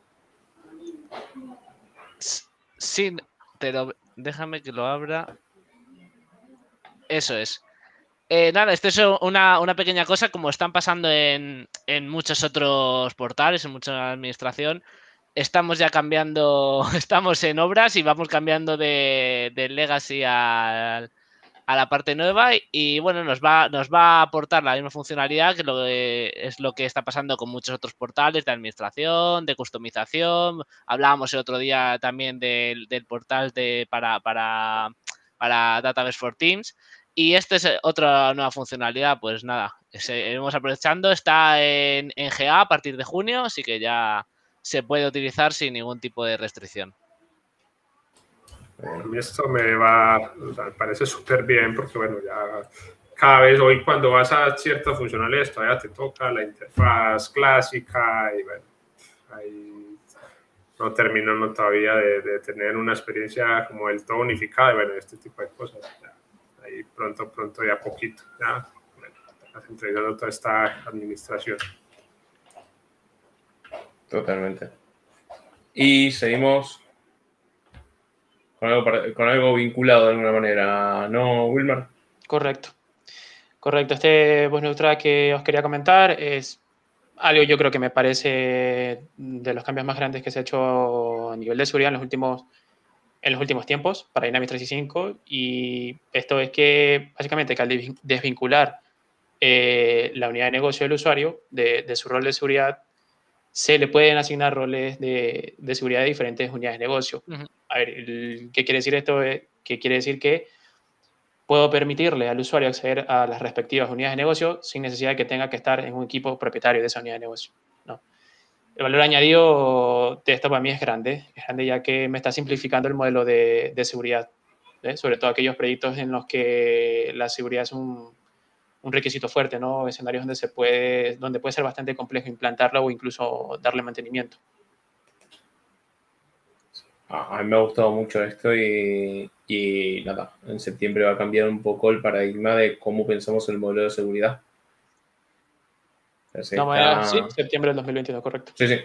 Sí, pero déjame que lo abra. Eso es. Eh, nada, esto es una, pequeña cosa como están pasando en, muchos otros portales, en mucha administración. Estamos ya cambiando, (laughs) estamos en obras y vamos cambiando de, legacy a, la parte nueva y, bueno, nos va, nos va a aportar la misma funcionalidad que, lo es lo que está pasando con muchos otros portales de administración, de customización. Hablábamos el otro día también del, portal de, para, para, para Database for Teams. Y esta es otra nueva funcionalidad, pues nada, seguimos aprovechando, está en, en, GA a partir de junio, así que ya se puede utilizar sin ningún tipo de restricción. A mí esto me va, me parece súper bien porque bueno, ya cada vez hoy cuando vas a ciertas funcionalidades todavía te toca la interfaz clásica y bueno, ahí no termino todavía de, tener una experiencia como el todo unificado y bueno, este tipo de cosas. Ya ahí pronto, pronto y a poquito, ya, bueno, entregando toda esta administración. Totalmente. Y seguimos con algo, con algo vinculado de alguna manera, ¿no, Wilmer? Correcto. Correcto. Este bonus track que os quería comentar es algo yo creo que me parece de los cambios más grandes que se ha hecho a nivel de seguridad en los últimos en los últimos tiempos para Dynamics 365 y esto es que básicamente que al desvincular eh, la unidad de negocio del usuario de, su rol de seguridad, se le pueden asignar roles de, seguridad de diferentes unidades de negocio. A ver, ¿qué quiere decir esto? Que quiere decir que puedo permitirle al usuario acceder a las respectivas unidades de negocio sin necesidad de que tenga que estar en un equipo propietario de esa unidad de negocio. ¿no? el valor añadido de esto para mí es grande, es grande ya que me está simplificando el modelo de, seguridad, sobre todo aquellos proyectos en los que la seguridad es un, requisito fuerte, ¿no? escenarios donde, se puede, donde puede ser bastante complejo implantarlo o incluso darle mantenimiento. A mí me ha gustado mucho esto y, y nada, en septiembre va a cambiar un poco el paradigma de cómo pensamos el modelo de seguridad Sí, septiembre del 2021, correcto. Sí, sí.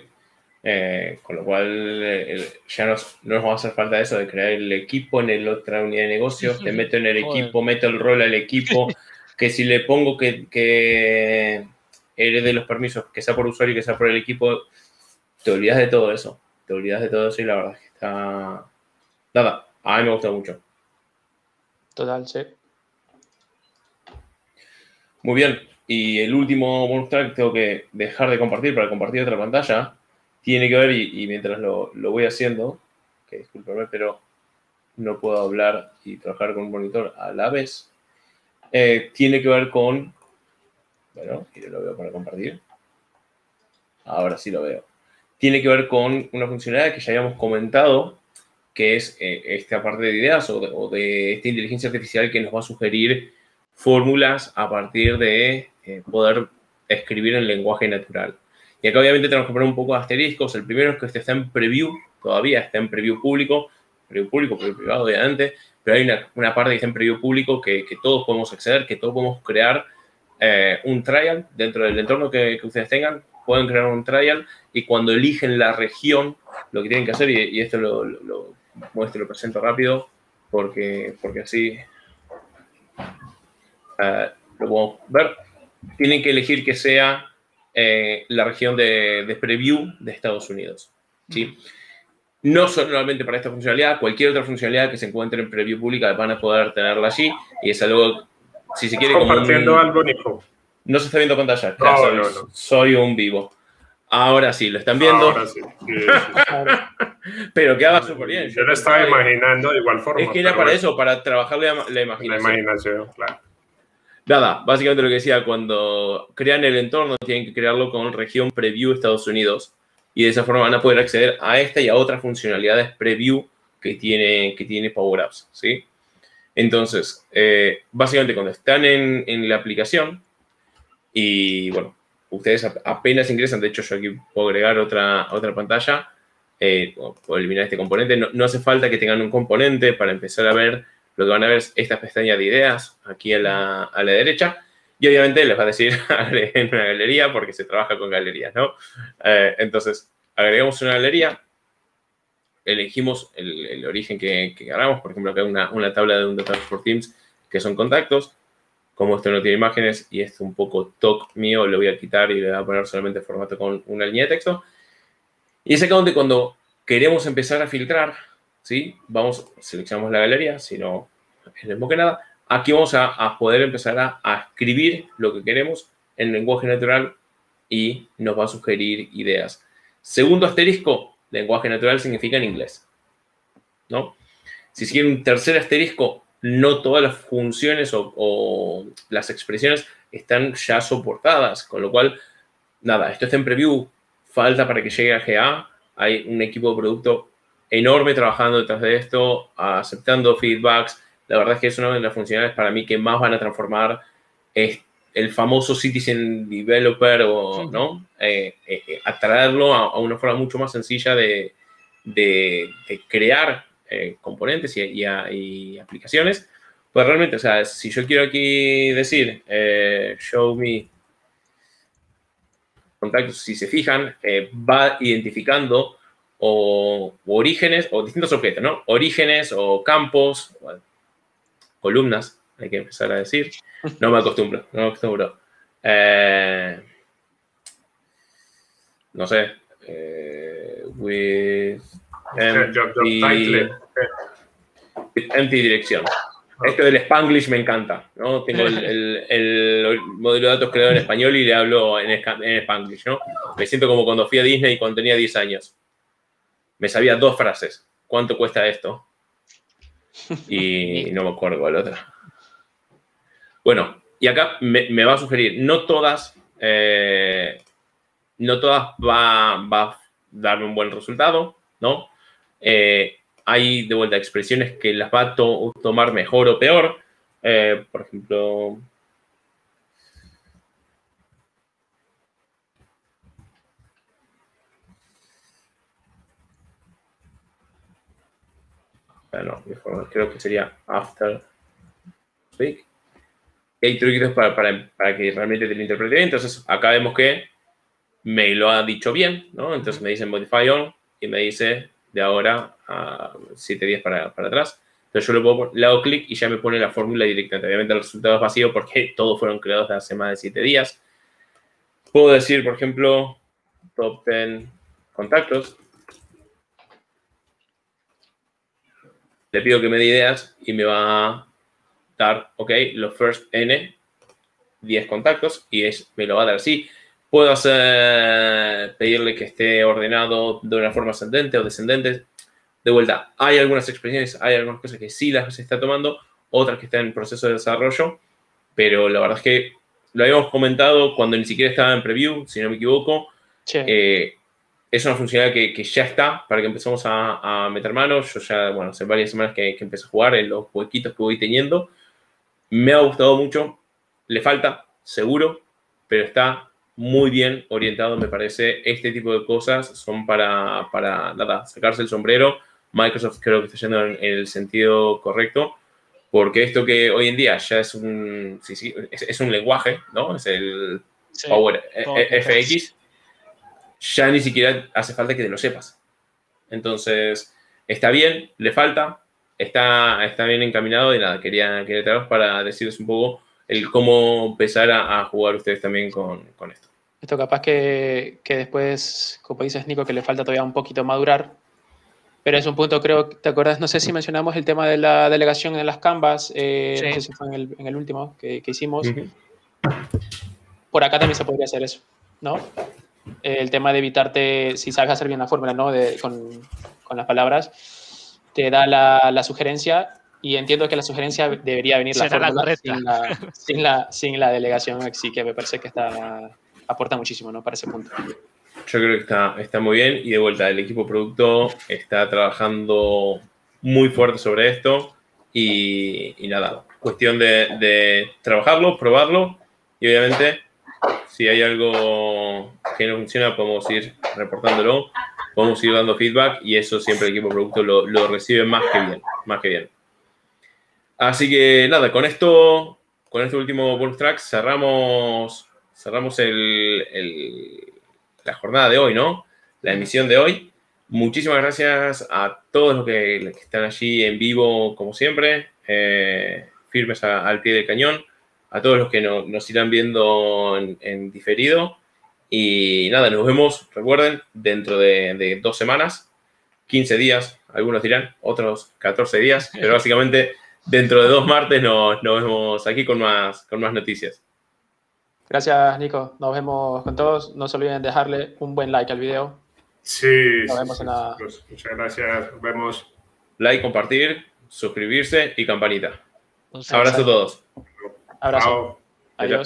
Eh, con lo cual eh, ya no nos va a hacer falta eso de crear el equipo en la otra unidad de negocios, (laughs) te meto en el equipo, meto el rol al equipo, (laughs) que si le pongo que, que herede los permisos, que sea por usuario y que sea por el equipo, te olvidas de todo eso, te olvidas de todo eso y la verdad es que está... Nada, a mí me gusta mucho. Total, sí. Muy bien, y el último bonus track tengo que dejar de compartir para compartir otra pantalla. Tiene que ver, y, mientras lo, voy haciendo, que discúlpeme, pero no puedo hablar y trabajar con un monitor a la vez. Eh, tiene que ver con. Bueno, y lo veo para compartir. Ahora sí lo veo. Tiene que ver con una funcionalidad que ya habíamos comentado, que es eh, esta parte de ideas o de, esta inteligencia artificial que nos va a sugerir fórmulas a partir de eh, poder escribir en lenguaje natural. Y acá obviamente tenemos que poner un poco de asteriscos. El primero es que este está en preview, todavía está en preview público. preview público, preview privado, obviamente, pero hay una, parte que está en preview público que, todos podemos acceder, que todos podemos crear eh, un trial dentro del entorno que, ustedes tengan, pueden crear un trial y cuando eligen la región, lo que tienen que hacer, y, y esto lo, lo, lo muestro, lo presento rápido, porque, porque así uh, lo podemos ver, tienen que elegir que sea eh, la región de, de, preview de Estados Unidos. ¿sí? No solamente para esta funcionalidad, cualquier otra funcionalidad que se encuentre en preview pública van a poder tenerla allí y es algo, si se quiere... Compartiendo como un, algo, Nico. No se está viendo pantalla, no, soy, no, no. soy, un vivo. Ahora sí, lo están viendo. Ahora sí. sí, sí. (laughs) pero queda súper bien. Yo lo estaba imaginando de igual forma. Es que era para eso, para trabajar la, la imaginación. La imaginación, claro. Nada, básicamente lo que decía, cuando crean el entorno tienen que crearlo con región preview Estados Unidos y de esa forma van a poder acceder a esta y a otras funcionalidades preview que tiene, que tiene Power Apps, ¿sí? Entonces, eh, básicamente cuando están en, en, la aplicación y, bueno, ustedes apenas ingresan, de hecho yo aquí puedo agregar otra, otra pantalla, eh, eliminar este componente, no, no hace falta que tengan un componente para empezar a ver lo que van a ver es esta pestaña de ideas aquí a la, a la derecha. Y obviamente les va a decir (laughs) agreguen una galería porque se trabaja con galerías, ¿no? Eh, entonces, agregamos una galería, elegimos el, el origen que, que, queramos. Por ejemplo, acá una, una tabla de un Database for Teams que son contactos. Como esto no tiene imágenes y esto un poco talk mío, lo voy a quitar y le voy a poner solamente formato con una línea de texto. Y es acá donde cuando queremos empezar a filtrar, ¿sí? Vamos, seleccionamos la galería, si no que nada. Aquí vamos a, a poder empezar a, a, escribir lo que queremos en lenguaje natural y nos va a sugerir ideas. Segundo asterisco, lenguaje natural significa en inglés, ¿no? Si sigue un tercer asterisco, no todas las funciones o, o, las expresiones están ya soportadas, con lo cual, nada, esto está en preview, falta para que llegue a GA, hay un equipo de producto enorme trabajando detrás de esto, aceptando feedbacks. La verdad es que es una de las funcionalidades para mí que más van a transformar es el famoso Citizen Developer o, sí. ¿no? Eh, eh, atraerlo a, a, una forma mucho más sencilla de, de, de crear eh, componentes y, y, y, aplicaciones. Pues realmente, o sea, si yo quiero aquí decir, eh, show me contactos, si se fijan, eh, va identificando o, o, orígenes o distintos objetos, ¿no? Orígenes o campos, bueno, columnas, hay que empezar a decir. No me acostumbro, no me acostumbro. Eh, no sé. Eh, with empty, with empty dirección. Esto del Spanglish me encanta, ¿no? Tengo el, el, el, modelo de datos creado en español y le hablo en, en Spanglish, ¿no? Me siento como cuando fui a Disney cuando tenía 10 años me sabía dos frases. ¿Cuánto cuesta esto? Y (laughs) no me acuerdo cuál otra. Bueno, y acá me, me va a sugerir, no todas, eh, no todas va, va, a darme un buen resultado, ¿no? Eh, hay de vuelta expresiones que las va a to tomar mejor o peor. Eh, por ejemplo, no, creo que sería after speak. Hay truquitos para, para, para, que realmente te lo interprete bien. Entonces, acá vemos que me lo ha dicho bien, ¿no? Entonces me dice modify on y me dice de ahora a 7 días para, para atrás. Entonces yo le, puedo, le hago clic y ya me pone la fórmula directamente. Obviamente el resultado es vacío porque (laughs) todos fueron creados de hace más de 7 días. Puedo decir, por ejemplo, top 10 contactos. le pido que me dé ideas y me va a dar, ok, los first N, 10 contactos, y es, me lo va a dar así. Puedo hacer, pedirle que esté ordenado de una forma ascendente o descendente. De vuelta, hay algunas expresiones, hay algunas cosas que sí las está tomando, otras que están en proceso de desarrollo, pero la verdad es que lo habíamos comentado cuando ni siquiera estaba en preview, si no me equivoco. Sí. Eh, es una funcionalidad que, que, ya está para que empecemos a, a, meter manos. Yo ya, bueno, hace varias semanas que, que, empecé a jugar en los huequitos que voy teniendo. Me ha gustado mucho. Le falta, seguro, pero está muy bien orientado, me parece. Este tipo de cosas son para, para nada, sacarse el sombrero. Microsoft creo que está yendo en, el sentido correcto, porque esto que hoy en día ya es un, sí, sí, es, un lenguaje, ¿no? Es el Power FX, ya ni siquiera hace falta que te lo sepas. Entonces, está bien, le falta, está, está bien encaminado y nada, quería, quería para decirles un poco el cómo empezar a, jugar ustedes también con, con, esto. Esto capaz que, que, después, como dices Nico, que le falta todavía un poquito madurar, pero es un punto, creo, ¿te acuerdas? No sé si mencionamos el tema de la delegación en las canvas, eh, no sé si fue en el, en el último que, que hicimos. Por acá también se podría hacer eso, ¿no? el tema de evitarte, si sabes hacer bien la fórmula, ¿no? De, con, con, las palabras, te da la, la, sugerencia y entiendo que la sugerencia debería venir la fórmula sin, la, sin, la, sin la delegación, así que me parece que está, aporta muchísimo, ¿no? Para ese punto. Yo creo que está, está muy bien y de vuelta, el equipo producto está trabajando muy fuerte sobre esto y, y nada, cuestión de, de trabajarlo, probarlo y obviamente si hay algo que no funciona, podemos ir reportándolo, podemos ir dando feedback y eso siempre el equipo producto lo, recibe más que bien, más que bien. Así que nada, con esto, con este último bonus track cerramos, cerramos el, la jornada de hoy, ¿no? La emisión de hoy. Muchísimas gracias a todos los que, están allí en vivo, como siempre, eh, firmes al pie del cañón a todos los que nos irán viendo en, diferido. Y nada, nos vemos, recuerden, dentro de, dos semanas, 15 días, algunos dirán, otros 14 días, pero básicamente dentro de dos martes nos, vemos aquí con más, con más noticias. Gracias, Nico. Nos vemos con todos. No se olviden dejarle un buen like al video. Sí. Nos vemos en la... Pues, muchas gracias. Nos vemos. Like, compartir, suscribirse y campanita. Abrazo a todos. Abrazo. Adiós.